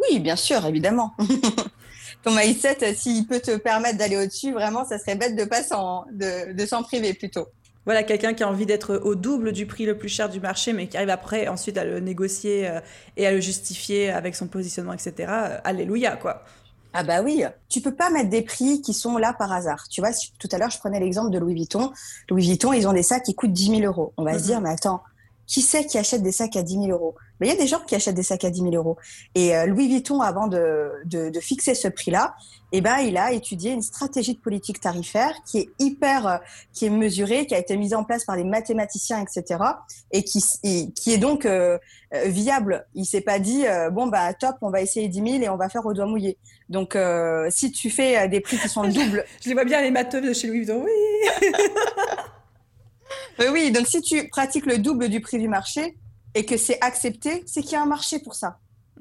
Oui, bien sûr, évidemment. Ton mindset, s'il peut te permettre d'aller au-dessus, vraiment, ça serait bête de pas s'en, de, s'en priver plutôt. Voilà, quelqu'un qui a envie d'être au double du prix le plus cher du marché, mais qui arrive après ensuite à le négocier euh, et à le justifier avec son positionnement, etc. Euh, alléluia, quoi. Ah bah oui, tu peux pas mettre des prix qui sont là par hasard. Tu vois, tout à l'heure, je prenais l'exemple de Louis Vuitton. Louis Vuitton, ils ont des sacs qui coûtent 10 000 euros. On va se mhm. dire, mais attends, qui c'est qui achète des sacs à 10 000 euros? Mais il y a des gens qui achètent des sacs à 10 000 euros. Et euh, Louis Vuitton, avant de, de, fixer ce prix-là, eh ben, il a étudié une stratégie de politique tarifaire qui est hyper, euh, qui est mesurée, qui a été mise en place par des mathématiciens, etc., et qui, qui est donc euh, viable. Il s'est pas dit bon bah top, on va essayer 10 000 et on va faire au doigt mouillé. Donc si tu fais des prix qui sont le double, je les vois bien les matheux de chez Louis Vuitton. Oui. oui, donc si tu pratiques le double du prix du marché et que c'est accepté, c'est qu'il y a un marché pour ça.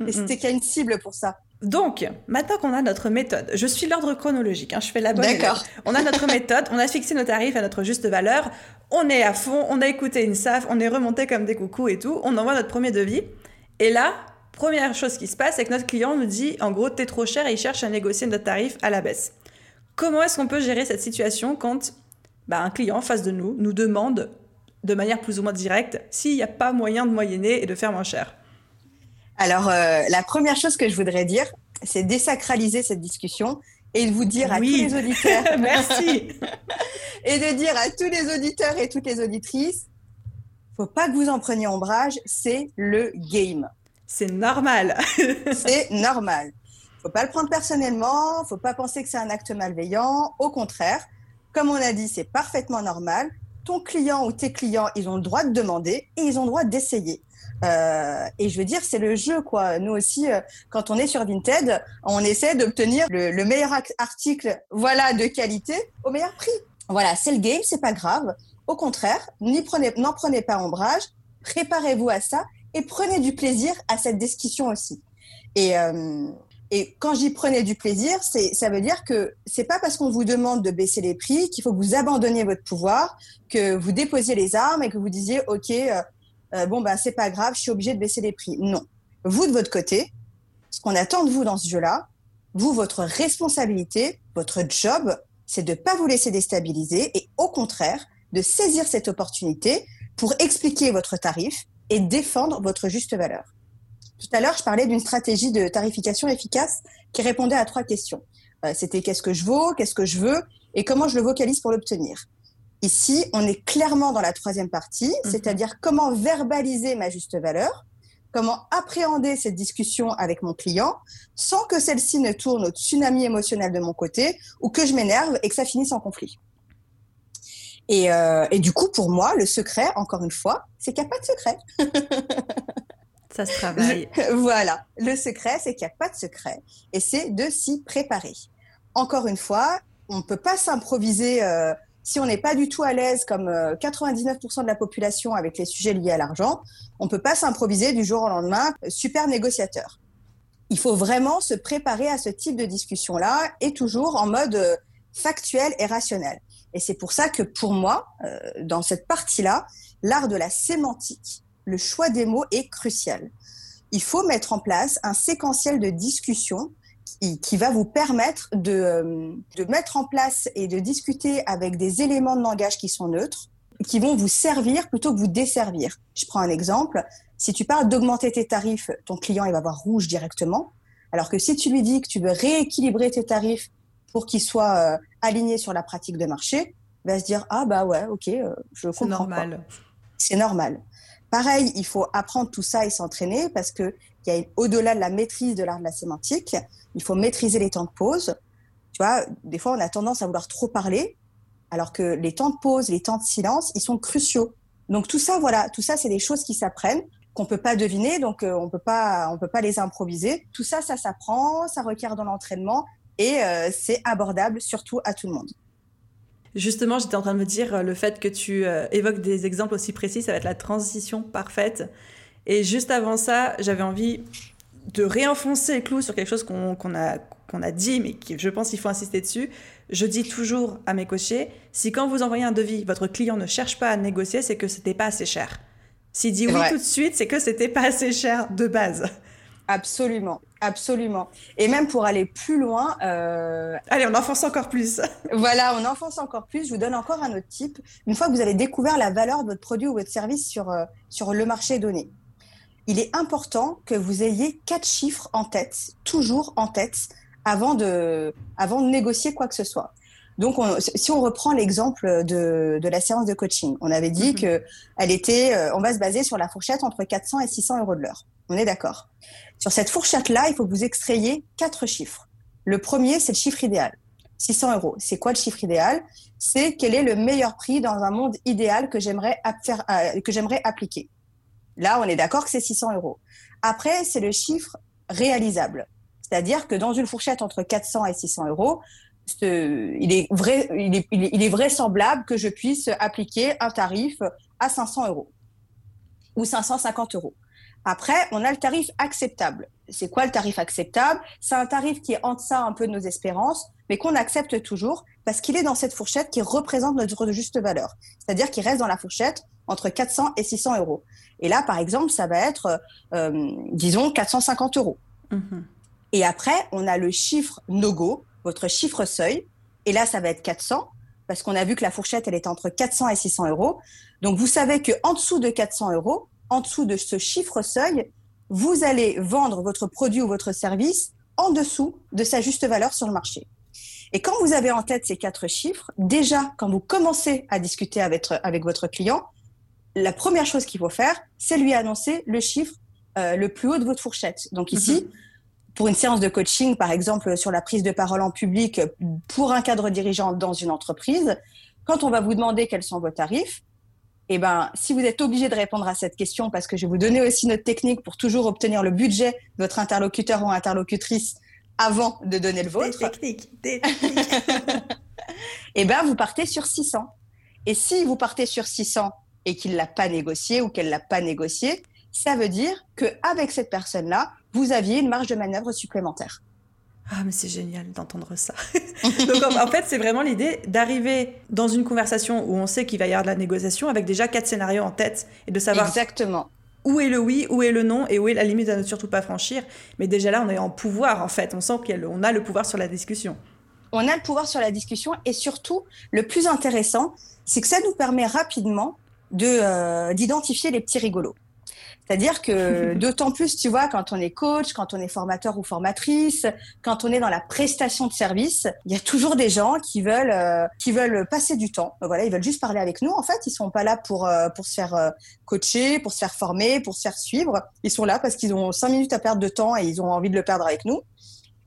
Et c'est qu'il y a une cible pour ça. Donc, maintenant qu'on a notre méthode, je suis l'ordre chronologique, hein, je fais la bonne. D'accord. On a notre méthode, on a fixé nos tarifs à notre juste valeur, on est à fond, on a écouté une SAF, on est remonté comme des coucous et tout, on envoie notre premier devis. Et là, première chose qui se passe, c'est que notre client nous dit, en gros, t'es trop cher et il cherche à négocier notre tarif à la baisse. Comment est-ce qu'on peut gérer cette situation quand bah, un client en face de nous nous demande de manière plus ou moins directe s'il n'y a pas moyen de moyenner et de faire moins cher Alors, euh, la première chose que je voudrais dire, c'est désacraliser cette discussion et de vous dire à tous les auditeurs. Merci. et de dire à tous les auditeurs et toutes les auditrices faut pas que vous en preniez ombrage, c'est le game. C'est normal. c'est normal. Faut pas le prendre personnellement, faut pas penser que c'est un acte malveillant. Au contraire, comme on a dit, c'est parfaitement normal. Ton client ou tes clients, ils ont le droit de demander et ils ont le droit d'essayer. Euh, et je veux dire, c'est le jeu, quoi. Nous aussi, euh, quand on est sur Vinted, on essaie d'obtenir le, meilleur article, voilà, de qualité au meilleur prix. Voilà, c'est le game, c'est pas grave. Au contraire, n'en prenez, prenez pas ombrage, préparez-vous à ça et prenez du plaisir à cette discussion aussi. Et, euh, et quand j'y prenais du plaisir, ça veut dire que c'est pas parce qu'on vous demande de baisser les prix qu'il faut que vous abandonniez votre pouvoir, que vous déposiez les armes et que vous disiez, OK, euh, euh, bon, ben, c'est pas grave, je suis obligé de baisser les prix. Non. Vous, de votre côté, ce qu'on attend de vous dans ce jeu-là, vous, votre responsabilité, votre job, c'est de pas vous laisser déstabiliser et au contraire, de saisir cette opportunité pour expliquer votre tarif et défendre votre juste valeur. Tout à l'heure, je parlais d'une stratégie de tarification efficace qui répondait à trois questions. Euh, c'était qu'est-ce que je vaux, qu'est-ce que je veux et comment je le vocalise pour l'obtenir. Ici, on est clairement dans la troisième partie, mhm. c'est-à-dire comment verbaliser ma juste valeur, comment appréhender cette discussion avec mon client sans que celle-ci ne tourne au tsunami émotionnel de mon côté ou que je m'énerve et que ça finisse en conflit. Et, euh, et, du coup, pour moi, le secret, encore une fois, c'est qu'il n'y a pas de secret. ça se travaille. voilà, le secret, c'est qu'il n'y a pas de secret et c'est de s'y préparer. Encore une fois, on ne peut pas s'improviser. Euh, si on n'est pas du tout à l'aise, comme 99% euh, de la population avec les sujets liés à l'argent, on ne peut pas s'improviser du jour au lendemain euh, super négociateur. Il faut vraiment se préparer à ce type de discussion-là et toujours en mode euh, factuel et rationnel. Et c'est pour ça que pour moi, dans cette partie-là, l'art de la sémantique, le choix des mots est crucial. Il faut mettre en place un séquentiel de discussion qui, va vous permettre de, de mettre en place et de discuter avec des éléments de langage qui sont neutres, qui vont vous servir plutôt que vous desservir. Je prends un exemple. Si tu parles d'augmenter tes tarifs, ton client il va voir rouge directement. Alors que si tu lui dis que tu veux rééquilibrer tes tarifs pour qu'ils soient euh, alignés sur la pratique de marché, il va se dire ah bah ouais ok euh, je comprends. C'est normal. C'est normal. Pareil, il faut apprendre tout ça et s'entraîner parce que il y a au-delà de la maîtrise de l'art de la sémantique, il faut maîtriser les temps de pause. Tu vois, des fois, on a tendance à vouloir trop parler, alors que les temps de pause, les temps de silence, ils sont cruciaux. Donc tout ça, voilà, tout ça, c'est des choses qui s'apprennent, qu'on peut pas deviner, donc euh, on peut pas, on peut pas les improviser. Tout ça, ça s'apprend, ça requiert de l'entraînement et euh, c'est abordable surtout à tout le monde. Justement, j'étais en train de me dire euh, le fait que tu évoques des exemples aussi précis, ça va être la transition parfaite. Et juste avant ça, j'avais envie de réenfoncer le clou sur quelque chose qu'on a, qu'on a dit, mais qui, je pense qu'il faut insister dessus. Je dis toujours à mes coachés, si quand vous envoyez un devis, votre client ne cherche pas à négocier, c'est que c'était pas assez cher. S'il dit oui tout de suite, c'est que c'était pas assez cher de base. Absolument, absolument. Et même pour aller plus loin. Euh... Allez, on enfonce encore plus. voilà, on enfonce encore plus. Je vous donne encore un autre type. Une fois que vous avez découvert la valeur de votre produit ou votre service sur, euh, sur le marché donné, il est important que vous ayez quatre chiffres en tête, toujours en tête, avant de, avant de négocier quoi que ce soit. Donc, si on reprend l'exemple de, de, la séance de coaching, on avait dit mhm. que elle était, euh, on va se baser sur la fourchette entre 400 et 600 euros de l'heure. On est d'accord. Sur cette fourchette-là, il faut que vous extrayiez quatre chiffres. Le premier, c'est le chiffre idéal. 600 euros. C'est quoi le chiffre idéal? C'est quel est le meilleur prix dans un monde idéal que j'aimerais faire, euh, que j'aimerais appliquer. Là, on est d'accord que c'est 600 euros. Après, c'est le chiffre réalisable. C'est-à-dire que dans une fourchette entre 400 et 600 euros, il est, vrai, il, est, il est vraisemblable que je puisse appliquer un tarif à 500 euros ou 550 euros. Après, on a le tarif acceptable. C'est quoi le tarif acceptable? C'est un tarif qui est en deçà un peu de nos espérances, mais qu'on accepte toujours parce qu'il est dans cette fourchette qui représente notre juste valeur. C'est-à-dire qu'il reste dans la fourchette entre 400 et 600 euros. Et là, par exemple, ça va être, euh, disons, 450 euros. Mhm. Et après, on a le chiffre no-go, votre chiffre seuil. Et là, ça va être 400, parce qu'on a vu que la fourchette, elle est entre 400 et 600 euros. Donc, vous savez qu'en dessous de 400 euros, en dessous de ce chiffre seuil, vous allez vendre votre produit ou votre service en dessous de sa juste valeur sur le marché. Et quand vous avez en tête ces quatre chiffres, déjà, quand vous commencez à discuter avec, avec votre client, la première chose qu'il faut faire, c'est lui annoncer le chiffre euh, le plus haut de votre fourchette. Donc ici, mhm. Pour une séance de coaching, par exemple, sur la prise de parole en public pour un cadre dirigeant dans une entreprise, quand on va vous demander quels sont vos tarifs, eh ben, si vous êtes obligé de répondre à cette question, parce que je vais vous donner aussi notre technique pour toujours obtenir le budget de votre interlocuteur ou interlocutrice avant de donner le vôtre. Des techniques, des techniques. eh ben, vous partez sur 600. Et si vous partez sur 600 et qu'il l'a pas négocié ou qu'elle l'a pas négocié, ça veut dire que avec cette personne-là, vous aviez une marge de manœuvre supplémentaire. Ah, mais c'est génial d'entendre ça. Donc, en, fait, c'est vraiment l'idée d'arriver dans une conversation où on sait qu'il va y avoir de la négociation avec déjà quatre scénarios en tête et de savoir Exactement. où est le oui, où est le non et où est la limite à ne surtout pas franchir. Mais déjà là, on est en pouvoir en fait. On sent qu'on a le pouvoir sur la discussion. On a le pouvoir sur la discussion et surtout, le plus intéressant, c'est que ça nous permet rapidement euh, d'identifier les petits rigolos. C'est-à-dire que d'autant plus, tu vois, quand on est coach, quand on est formateur ou formatrice, quand on est dans la prestation de service, il y a toujours des gens qui veulent euh, qui veulent passer du temps. Voilà, ils veulent juste parler avec nous. En fait, ils sont pas là pour euh, pour se faire euh, coacher, pour se faire former, pour se faire suivre. Ils sont là parce qu'ils ont cinq minutes à perdre de temps et ils ont envie de le perdre avec nous.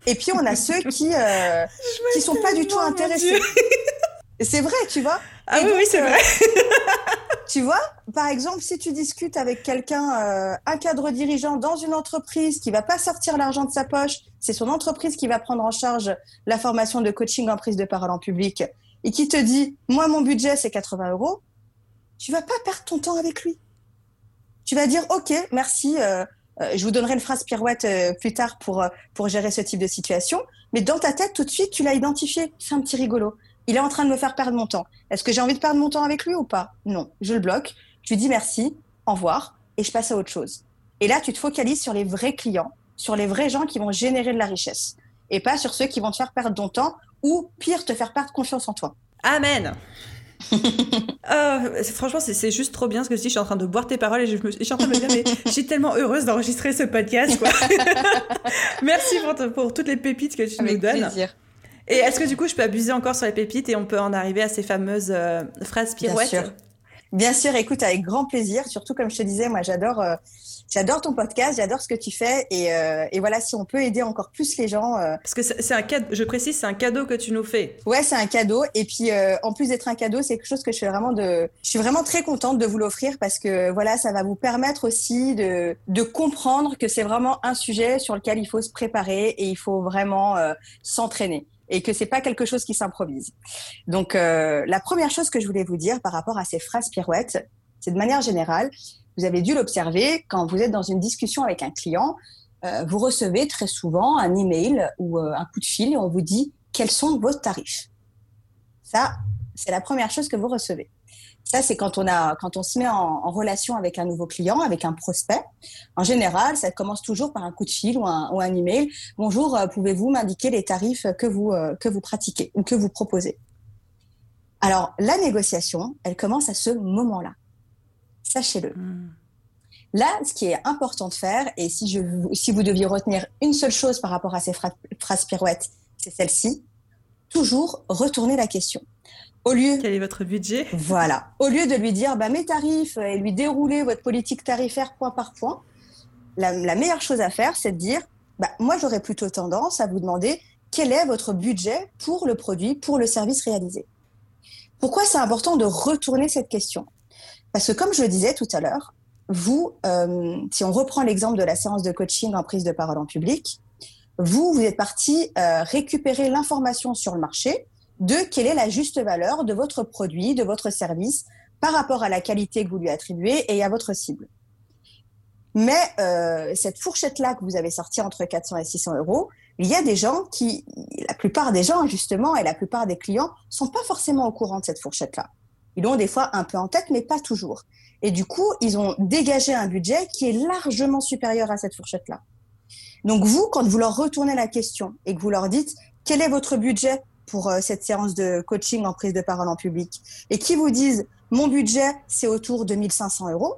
Et puis on a ceux qui euh, qui sont pas du tout intéressés. C'est vrai, tu vois. Ah oui, oui, c'est vrai. Tu vois, par exemple, si tu discutes avec quelqu'un, euh, un cadre dirigeant dans une entreprise qui va pas sortir l'argent de sa poche, c'est son entreprise qui va prendre en charge la formation de coaching en prise de parole en public, et qui te dit, moi, mon budget, c'est 80 euros, tu vas pas perdre ton temps avec lui. Tu vas dire, OK, merci, euh, euh, je vous donnerai une phrase pirouette plus tard pour, pour gérer ce type de situation. Mais dans ta tête, tout de suite, tu l'as identifié. C'est un petit rigolo il est en train de me faire perdre mon temps. Est-ce que j'ai envie de perdre mon temps avec lui ou pas? Non, je le bloque, je lui dis merci, au revoir, et je passe à autre chose. Et là, tu te focalises sur les vrais clients, sur les vrais gens qui vont générer de la richesse, et pas sur ceux qui vont te faire perdre ton temps ou, pire, te faire perdre confiance en toi. Amen euh, franchement, c'est juste trop bien ce que je dis. Je suis en train de boire tes paroles et je, me, suis en train de me dire, mais je suis tellement heureuse d'enregistrer ce podcast. Merci pour, pour, toutes les pépites que tu nous donnes. Plaisir. Et est-ce que du coup, je peux abuser encore sur les pépites et on peut en arriver à ces fameuses euh, phrases pirouettes Bien sûr. Bien sûr, écoute, avec grand plaisir. Surtout, comme je te disais, moi, j'adore, euh, j'adore ton podcast, j'adore ce que tu fais. Et, euh, et, voilà, si on peut aider encore plus les gens. Parce que c'est un cadeau, je précise, c'est un cadeau que tu nous fais. Ouais, c'est un cadeau. Et puis, en plus d'être un cadeau, c'est quelque chose que je suis vraiment de, je suis vraiment très contente de vous l'offrir parce que voilà, ça va vous permettre aussi de, de comprendre que c'est vraiment un sujet sur lequel il faut se préparer et il faut vraiment s'entraîner et que c'est pas quelque chose qui s'improvise. Donc, euh, la première chose que je voulais vous dire par rapport à ces phrases pirouettes, c'est de manière générale, vous avez dû l'observer quand vous êtes dans une discussion avec un client, euh, vous recevez très souvent un email ou euh, un coup de fil et on vous dit quels sont vos tarifs? Ça, c'est la première chose que vous recevez. Ça, c'est quand on a, quand on se met en, relation avec un nouveau client, avec un prospect. En général, ça commence toujours par un coup de fil ou un, ou un email. Bonjour, euh, pouvez-vous m'indiquer les tarifs que vous, euh, que vous pratiquez ou que vous proposez? Alors, la négociation, elle commence à ce moment-là. Sachez-le. Hmm. Là, ce qui est important de faire, et si, je, si vous deviez retenir une seule chose par rapport à ces phrases pirouettes, c'est celle-ci. Toujours retourner la question. Au lieu, Quel est votre budget? Voilà. Au lieu de lui dire bah, mes tarifs et lui dérouler votre politique tarifaire point par point, la, meilleure chose à faire, c'est de dire bah, moi, j'aurais plutôt tendance à vous demander quel est votre budget pour le produit, pour le service réalisé. Pourquoi c'est important de retourner cette question? Parce que comme je le disais tout à l'heure, vous, euh, si on reprend l'exemple de la séance de coaching en prise de parole en public, vous, vous êtes parti euh, récupérer l'information sur le marché, de quelle est la juste valeur de votre produit, de votre service par rapport à la qualité que vous lui attribuez et à votre cible. Mais euh, cette fourchette-là que vous avez sortie entre 400 et 600 euros, il y a des gens qui, la plupart des gens justement et la plupart des clients sont pas forcément au courant de cette fourchette-là. Ils l'ont des fois un peu en tête, mais pas toujours. Et du coup, ils ont dégagé un budget qui est largement supérieur à cette fourchette-là. Donc vous, quand vous leur retournez la question et que vous leur dites quel est votre budget pour euh, cette séance de coaching en prise de parole en public et qui vous disent mon budget c'est autour de 1500 euros,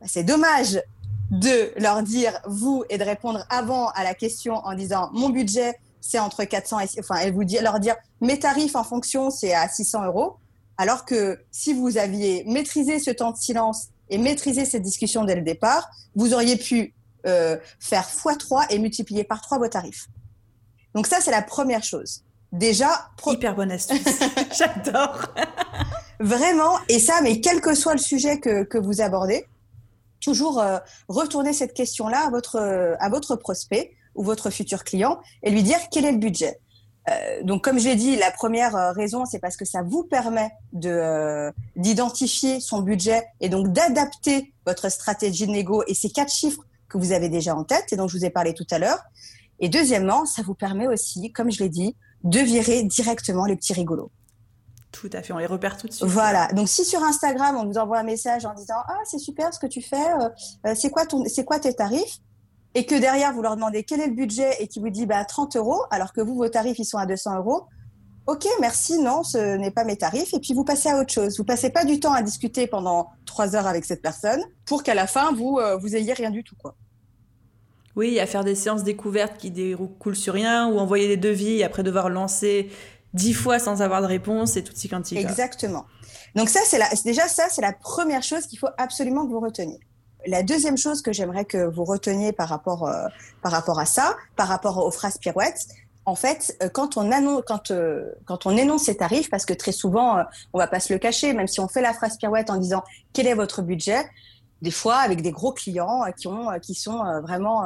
bah, c'est dommage de leur dire vous et de répondre avant à la question en disant mon budget c'est entre 400 et enfin et vous dire leur dire mes tarifs en fonction c'est à 600 euros. Alors que si vous aviez maîtrisé ce temps de silence et maîtrisé cette discussion dès le départ vous auriez pu euh, faire x3 et multiplier par 3 vos tarifs. Donc ça c'est la première chose déjà hyper bonne astuce. J'adore. Vraiment et ça mais quel que soit le sujet que, que vous abordez, toujours euh, retourner cette question-là à votre à votre prospect ou votre futur client et lui dire quel est le budget. Euh, donc, comme je l'ai dit, la première euh, raison, c'est parce que ça vous permet de d'identifier son budget et donc d'adapter votre stratégie de négo et ces quatre chiffres que vous avez déjà en tête et dont je vous ai parlé tout à l'heure. Et deuxièmement, ça vous permet aussi, comme je l'ai dit, de virer directement les petits rigolos. Tout à fait, on les repère tout de suite. Voilà. Donc si sur Instagram on vous envoie un message en disant ah c'est super ce que tu fais, c'est quoi ton, c'est quoi tes tarifs, et que derrière vous leur demandez quel est le budget et qui vous dit bah 30 euros alors que vous vos tarifs ils sont à 200 euros, Ok, merci, non, ce n'est pas mes tarifs. Et puis vous passez à autre chose. Vous passez pas du temps à discuter pendant trois heures avec cette personne pour qu'à la fin vous euh, vous ayez rien du tout, quoi. Oui, à faire des séances découvertes qui découlent sur rien ou envoyer des devis après devoir lancer dix fois sans avoir de réponse et tout ce quantique. Exactement. Donc ça, c'est déjà ça, c'est la première chose qu'il faut absolument que vous reteniez. La deuxième chose que j'aimerais que vous reteniez par rapport, euh, par rapport à ça, par rapport aux phrases pirouettes, en fait, euh, quand on annonce, quand, euh, quand on énonce ces tarifs, parce que très souvent, euh, on va pas se le cacher, même si on fait la phrase pirouette en disant quel est votre budget, des fois avec des gros clients qui ont, qui sont vraiment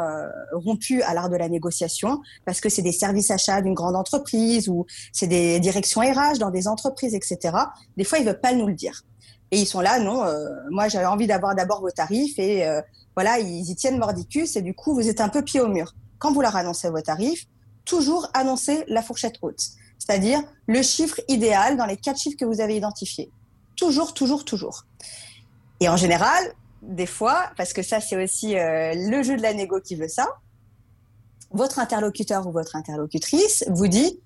rompus à l'art de la négociation, parce que c'est des services achats d'une grande entreprise ou c'est des directions RH dans des entreprises, etc. Des fois, ils veulent pas nous le dire. Et ils sont là, non, moi j'avais envie d'avoir d'abord vos tarifs et voilà, ils y tiennent mordicus et du coup, vous êtes un peu pied au mur. Quand vous leur annoncez vos tarifs, toujours annoncer la fourchette haute, c'est-à-dire le chiffre idéal dans les quatre chiffres que vous avez identifiés. Toujours, toujours, toujours. Et en général, des fois, parce que ça c'est aussi euh, le jeu de la négo qui veut ça, votre interlocuteur ou votre interlocutrice vous dit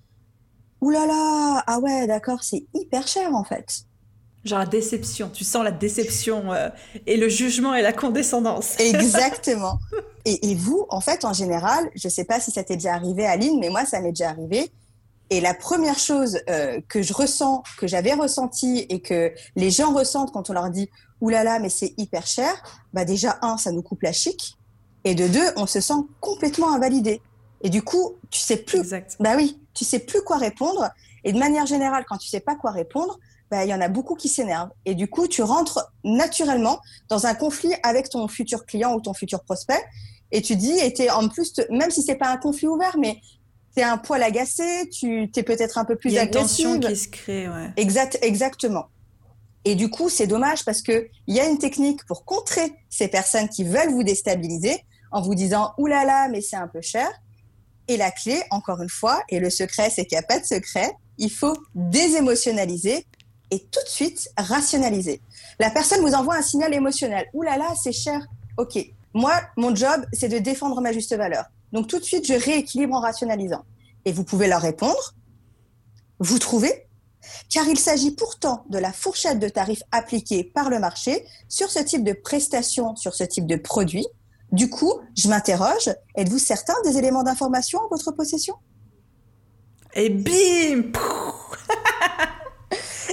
Ouh là là, ah ouais, d'accord, c'est hyper cher en fait. Genre la déception, tu sens la déception euh, et le jugement et la condescendance. Exactement. Et, vous, en fait, en général, je ne sais pas si ça t'est déjà arrivé, Aline, mais moi, ça m'est déjà arrivé. Et la première chose euh, que je ressens, que j'avais ressenti et que les gens ressentent quand on leur dit Ouh là là, mais c'est hyper cher, bah déjà, un, ça nous coupe la chic. Et de deux, on se sent complètement invalidé. Et du coup, tu sais plus. Exact. Bah oui, tu sais plus quoi répondre. Et de manière générale, quand tu sais pas quoi répondre, bah, il y en a beaucoup qui s'énervent. Et du coup, tu rentres naturellement dans un conflit avec ton futur client ou ton futur prospect. Et tu dis, et en plus, même si c'est pas un conflit ouvert, mais tu es un poil agacé, tu es peut-être un peu plus agressif. Il y a une tension qui se crée, ouais. Exact, exactement. Et du coup, c'est dommage parce que il y a une technique pour contrer ces personnes qui veulent vous déstabiliser en vous disant, oulala, là là, mais c'est un peu cher. Et la clé, encore une fois, et le secret, c'est qu'il n'y a pas de secret, il faut désémotionnaliser et tout de suite rationaliser. La personne vous envoie un signal émotionnel. Ouh là là, c'est cher. Ok. Moi, mon job, c'est de défendre ma juste valeur. Donc tout de suite, je rééquilibre en rationalisant. Et vous pouvez leur répondre. Vous trouvez car il s'agit pourtant de la fourchette de tarifs appliquée par le marché sur ce type de prestation, sur ce type de produit. Du coup, je m'interroge, êtes-vous certain des éléments d'information en votre possession? Et bim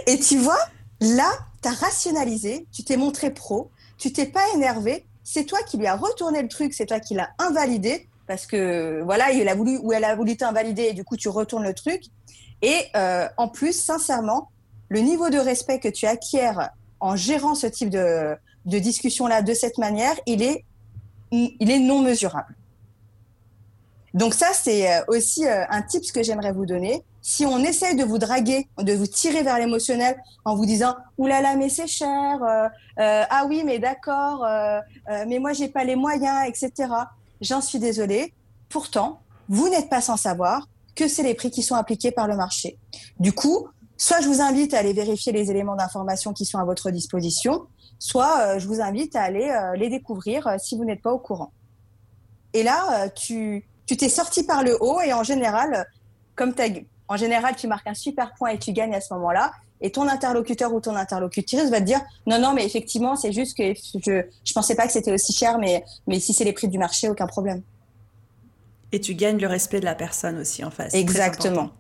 Et tu vois, là, tu as rationalisé, tu t'es montré pro, tu t'es pas énervé, c'est toi qui lui as retourné le truc, c'est toi qui l'as invalidé parce que voilà, il a voulu ou elle a voulu t'invalider et du coup tu retournes le truc. Et euh, en plus, sincèrement, le niveau de respect que tu acquiers en gérant ce type de, de discussion là de cette manière, il est il est non mesurable. Donc ça, c'est euh, aussi euh, un tip que j'aimerais vous donner. Si on essaye de vous draguer, de vous tirer vers l'émotionnel en vous disant « Ouh là là, mais c'est cher euh, Ah oui, mais d'accord, mais moi, j'ai pas les moyens, etc. » J'en suis désolée. Pourtant, vous n'êtes pas sans savoir que c'est les prix qui sont appliqués par le marché. Du coup, soit je vous invite à aller vérifier les éléments d'information qui sont à votre disposition, soit je vous invite à aller les découvrir si vous n'êtes pas au courant. Et là, tu tu t'es sorti par le haut et en général, comme en général, tu marques un super point et tu gagnes à ce moment-là. Et ton interlocuteur ou ton interlocutrice va te dire non, non, mais effectivement, c'est juste que je je pensais pas que c'était aussi cher, mais mais si c'est les prix du marché, aucun problème. Et tu gagnes le respect de la personne aussi en face. Exactement.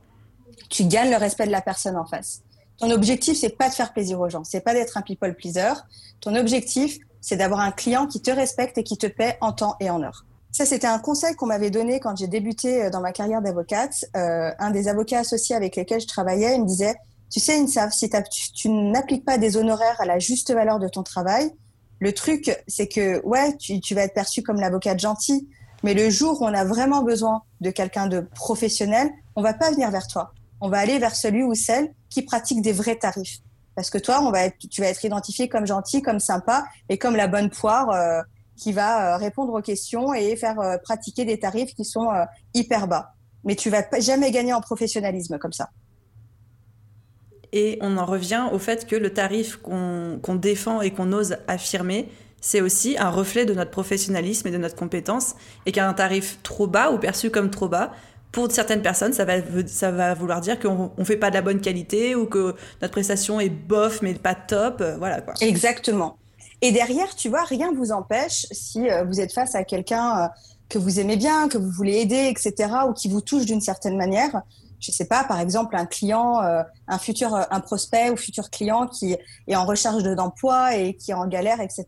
Tu gagnes le respect de la personne en face. Ton objectif, c'est pas de faire plaisir aux gens, c'est pas d'être un people pleaser. Ton objectif, c'est d'avoir un client qui te respecte et qui te paie en temps et en heure. Ça, c'était un conseil qu'on m'avait donné quand j'ai débuté euh, dans ma carrière d'avocate. Euh, un des avocats associés avec lesquels je travaillais, il me disait, tu sais, Insav, si tu, n'appliques pas des honoraires à la juste valeur de ton travail, le truc, c'est que, ouais, tu, tu vas être perçu comme l'avocate gentil, mais le jour où on a vraiment besoin de quelqu'un de professionnel, on va pas venir vers toi. On va aller vers celui ou celle qui pratique des vrais tarifs. Parce que toi, on va tu vas être identifié comme gentil, comme sympa et comme la bonne poire. Euh, qui va euh, répondre aux questions et faire euh, pratiquer des tarifs qui sont hyper bas. Mais tu vas jamais gagner en professionnalisme comme ça. Et on en revient au fait que le tarif qu'on défend et qu'on ose affirmer, c'est aussi un reflet de notre professionnalisme et de notre compétence. Et qu'un tarif trop bas ou perçu comme trop bas, pour certaines personnes, ça va, ça va vouloir dire qu'on ne fait pas de la bonne qualité ou que notre prestation est bof mais pas top. Euh, voilà quoi. Exactement. Et derrière, tu vois, rien ne vous empêche, si euh, vous êtes face à quelqu'un euh, que vous aimez bien, que vous voulez aider, etc., ou qui vous touche d'une certaine manière, je sais pas, par exemple, un client, un futur, un prospect ou futur client qui est en recherche d'emploi et qui est en galère, etc.,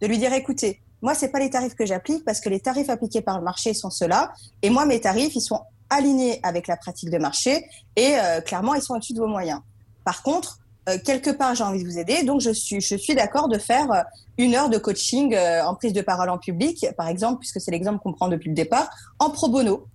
de lui dire, écoutez, moi, c'est pas les tarifs que j'applique parce que les tarifs appliqués par le marché sont ceux-là. Et moi, mes tarifs, ils sont alignés avec la pratique de marché et euh, clairement, ils sont au-dessus de vos moyens. Par contre, euh, quelque part, j'ai envie de vous aider, donc je suis, je suis d'accord de faire euh, une heure de coaching en prise de parole en public, par exemple, puisque c'est l'exemple qu'on prend depuis le départ, en pro bono.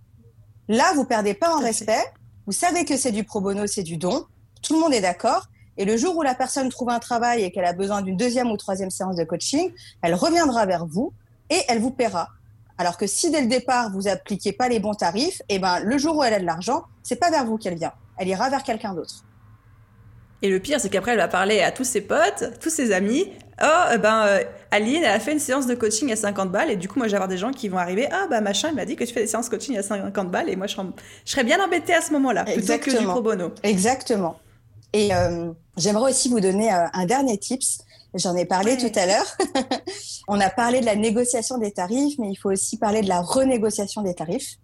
Là, vous perdez pas en respect. Vous savez que c'est du pro bono, c'est du don. Tout le monde est d'accord. Et le jour où la personne trouve un travail et qu'elle a besoin d'une deuxième ou troisième séance de coaching, elle reviendra vers vous et elle vous paiera. Alors que si dès le départ vous appliquez pas les bons tarifs, et eh ben le jour où elle a de l'argent, c'est pas vers vous qu'elle vient, elle ira vers quelqu'un d'autre. Et le pire, c'est qu'après, elle va parler à tous ses potes, tous ses amis. Oh, eh ben, euh, Aline, elle a fait une séance de coaching à 50 balles. Et du coup, moi, je vais avoir des gens qui vont arriver. Ah, bah, machin, il m'a dit que tu fais des séances de coaching à 50 balles. Et moi, je serais, bien embêtée à ce moment-là, plutôt que du pro bono. Exactement. Et euh, j'aimerais aussi vous donner euh, un dernier tips. J'en ai parlé tout à l'heure. On a parlé de la négociation des tarifs, mais il faut aussi parler de la renégociation des tarifs.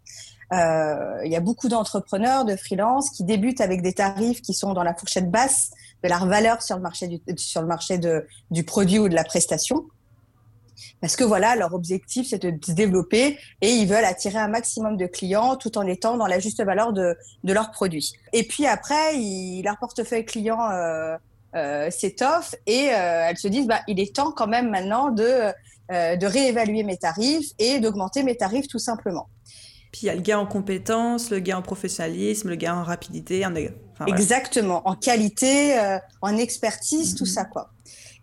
Euh, il y a beaucoup d'entrepreneurs, de freelance qui débutent avec des tarifs qui sont dans la fourchette basse de leur valeur sur le marché du, sur le marché de, du produit ou de la prestation parce que voilà, leur objectif, c'est de se développer et ils veulent attirer un maximum de clients tout en étant dans la juste valeur de, de leurs produits. Et puis après, leur portefeuille client euh, euh, s'étoffe et euh, elles se disent, bah, il est temps quand même maintenant de, euh, de réévaluer mes tarifs et d'augmenter mes tarifs tout simplement. Puis il y a le gain en compétences, le gain en professionnalisme, le gain en rapidité. Exactement, en qualité, euh, en expertise, tout mm-hmm. ça quoi.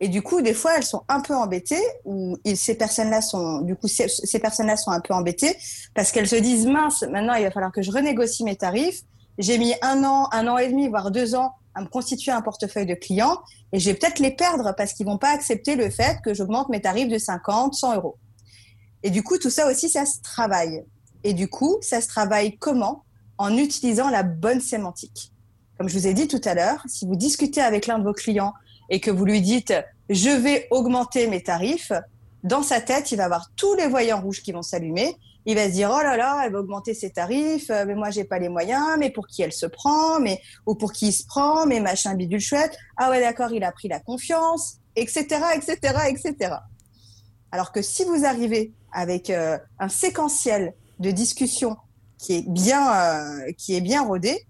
Et du coup, des fois, elles sont un peu embêtées, ou ces personnes-là sont, du coup, ces, personnes-là sont un peu embêtées parce qu'elles se disent mince, maintenant il va falloir que je renégocie mes tarifs. J'ai mis un an, un an et demi, voire deux ans à me constituer un portefeuille de clients et je vais peut-être les perdre parce qu'ils vont pas accepter le fait que j'augmente mes tarifs de 50, 100 euros. Et du coup, tout ça aussi, ça se travaille. Et du coup, ça se travaille comment? En utilisant la bonne sémantique. Comme je vous ai dit tout à l'heure, si vous discutez avec l'un de vos clients et que vous lui dites je vais augmenter mes tarifs, dans sa tête, il va avoir tous les voyants rouges qui vont s'allumer. Il va se dire oh là là, elle va augmenter ses tarifs, euh, mais moi j'ai pas les moyens, mais pour qui elle se prend, mais ou pour qui il se prend, mais machin bidule chouette. Ah ouais d'accord, il a pris la confiance, etc., etc., etc. Alors que si vous arrivez avec euh, un séquentiel de discussion qui est bien euh, qui est bien rodé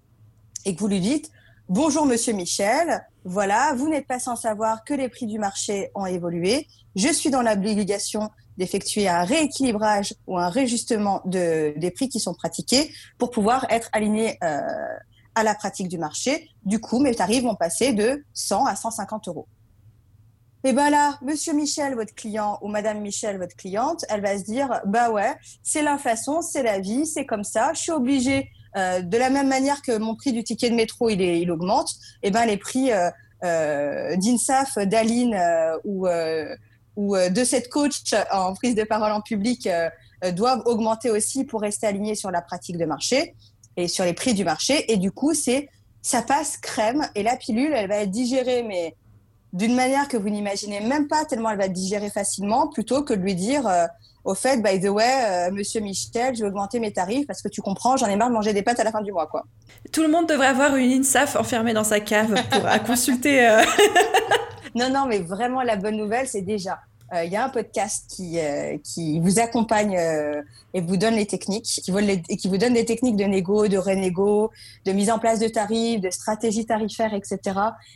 et que vous lui dites bonjour Monsieur Michel, voilà, vous n'êtes pas sans savoir que les prix du marché ont évolué. Je suis dans l'obligation d'effectuer un rééquilibrage ou un réajustement de, des prix qui sont pratiqués pour pouvoir être aligné euh, à la pratique du marché. Du coup, mes tarifs vont passer de 100 à 150 euros. Et ben là, Monsieur Michel, votre client, ou Madame Michel, votre cliente, elle va se dire, bah ouais, c'est l'inflation, c'est la vie, c'est comme ça. Je suis obligée euh, de la même manière que mon prix du ticket de métro il, augmente, et eh ben les prix euh, euh, d'Insaf, d'Aline ou de cette coach en prise de parole en public doivent augmenter aussi pour rester alignés sur la pratique de marché et sur les prix du marché. Et du coup, c'est ça passe crème et la pilule, elle va être digérée, mais d'une manière que vous n'imaginez même pas, tellement elle va digérée facilement, plutôt que de lui dire au fait, by the way, euh, monsieur Michel, je vais augmenter mes tarifs parce que tu comprends, j'en ai marre de manger des pâtes à la fin du mois, quoi. Tout le monde devrait avoir une INSAF enfermée dans sa cave pour à consulter. Euh. non, non, mais vraiment, la bonne nouvelle, c'est déjà, euh, il y a un podcast qui, qui vous accompagne et vous donne les techniques, qui vous, et qui vous donne des techniques de négo, de renégo, de mise en place de tarifs, de stratégie tarifaire, etc.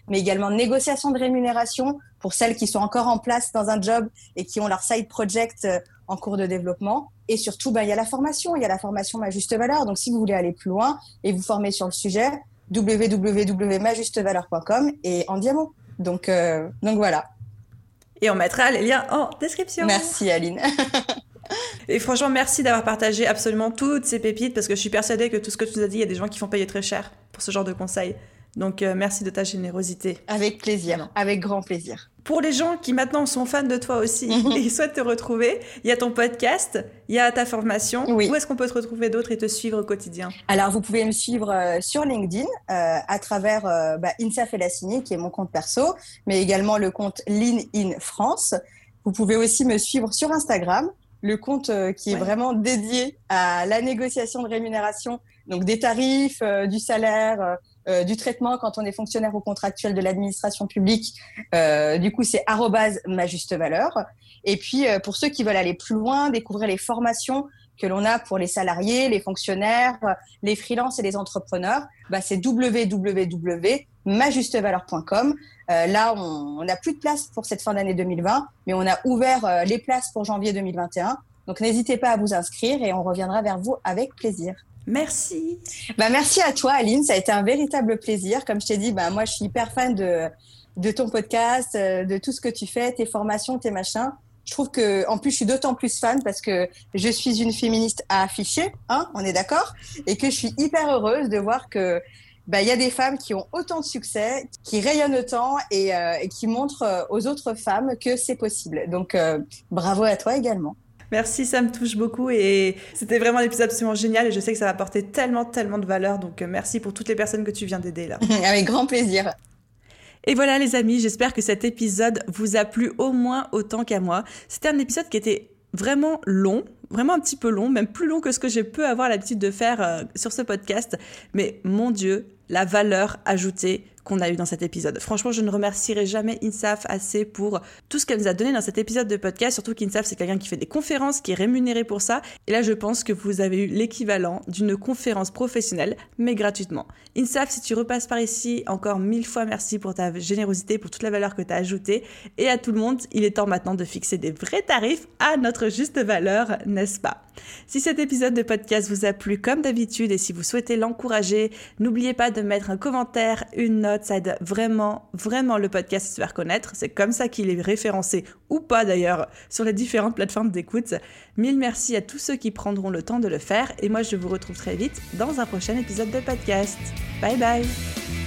Mais également de négociation de rémunération pour celles qui sont encore en place dans un job et qui ont leur side project en cours de développement. Et surtout, ben, il y a la formation, il y a la formation Ma Juste Valeur. Donc, si vous voulez aller plus loin et vous former sur le sujet, www.majustevaleur.com et en diamant. Donc, euh, donc voilà. Et on mettra les liens en description. Merci Aline. et franchement, merci d'avoir partagé absolument toutes ces pépites parce que je suis persuadée que tout ce que tu nous as dit, il y a des gens qui font payer très cher pour ce genre de conseils. Donc euh, merci de ta générosité. Avec plaisir, avec grand plaisir. Pour les gens qui maintenant sont fans de toi aussi et souhaitent te retrouver, il y a ton podcast, il y a ta formation. Où est-ce qu'on peut te retrouver d'autres et te suivre au quotidien? Alors, vous pouvez me suivre euh, sur LinkedIn euh, à travers bah, INSAF et qui est mon compte perso, mais également le compte Lean in France. Vous pouvez aussi me suivre sur Instagram, le compte qui est vraiment dédié à la négociation de rémunération, donc des tarifs, du salaire, euh, du traitement quand on est fonctionnaire ou contractuel de l'administration publique. Euh, du coup, c'est ma juste valeur. Et puis, euh, pour ceux qui veulent aller plus loin, découvrir les formations que l'on a pour les salariés, les fonctionnaires, les freelances et les entrepreneurs, bah, c'est www.majustevaleur.com. là, on n'a plus de place pour cette fin d'année 2020, mais on a ouvert les places pour janvier 2021. Donc, n'hésitez pas à vous inscrire et on reviendra vers vous avec plaisir. Merci. Bah, merci à toi, Aline. Ça a été un véritable plaisir. Comme je t'ai dit, bah, moi, je suis hyper fan de, de ton podcast, euh, de tout ce que tu fais, tes formations, tes machins. Je trouve que, en plus, je suis d'autant plus fan parce que je suis une féministe à afficher, hein, on est d'accord, et que je suis hyper heureuse de voir que bah, il y a des femmes qui ont autant de succès, qui rayonnent autant et, euh, et qui montrent euh, aux autres femmes que c'est possible. Donc, bravo à toi également. Merci, ça me touche beaucoup et c'était vraiment un épisode absolument génial et je sais que ça va apporter tellement, tellement de valeur. Donc euh, merci pour toutes les personnes que tu viens d'aider là. Avec grand plaisir. Et voilà les amis, j'espère que cet épisode vous a plu au moins autant qu'à moi. C'était un épisode qui était vraiment long, vraiment un petit peu long, même plus long que ce que je peux avoir l'habitude de faire euh, sur ce podcast. Mais mon Dieu, la valeur ajoutée qu'on a eu dans cet épisode. Franchement, je ne remercierai jamais INSAF assez pour tout ce qu'elle nous a donné dans cet épisode de podcast, surtout qu'INSAF, c'est quelqu'un qui fait des conférences, qui est rémunéré pour ça. Et là, je pense que vous avez eu l'équivalent d'une conférence professionnelle, mais gratuitement. INSAF, si tu repasses par ici, encore mille fois merci pour ta générosité, pour toute la valeur que tu as ajoutée. Et à tout le monde, il est temps maintenant de fixer des vrais tarifs à notre juste valeur, n'est-ce pas? Si cet épisode de podcast vous a plu comme d'habitude et si vous souhaitez l'encourager, n'oubliez pas de mettre un commentaire, une note, ça aide vraiment, vraiment le podcast à se faire connaître. C'est comme ça qu'il est référencé, ou pas d'ailleurs, sur les différentes plateformes d'écoute. Mille merci à tous ceux qui prendront le temps de le faire, et moi je vous retrouve très vite dans un prochain épisode de podcast. Bye bye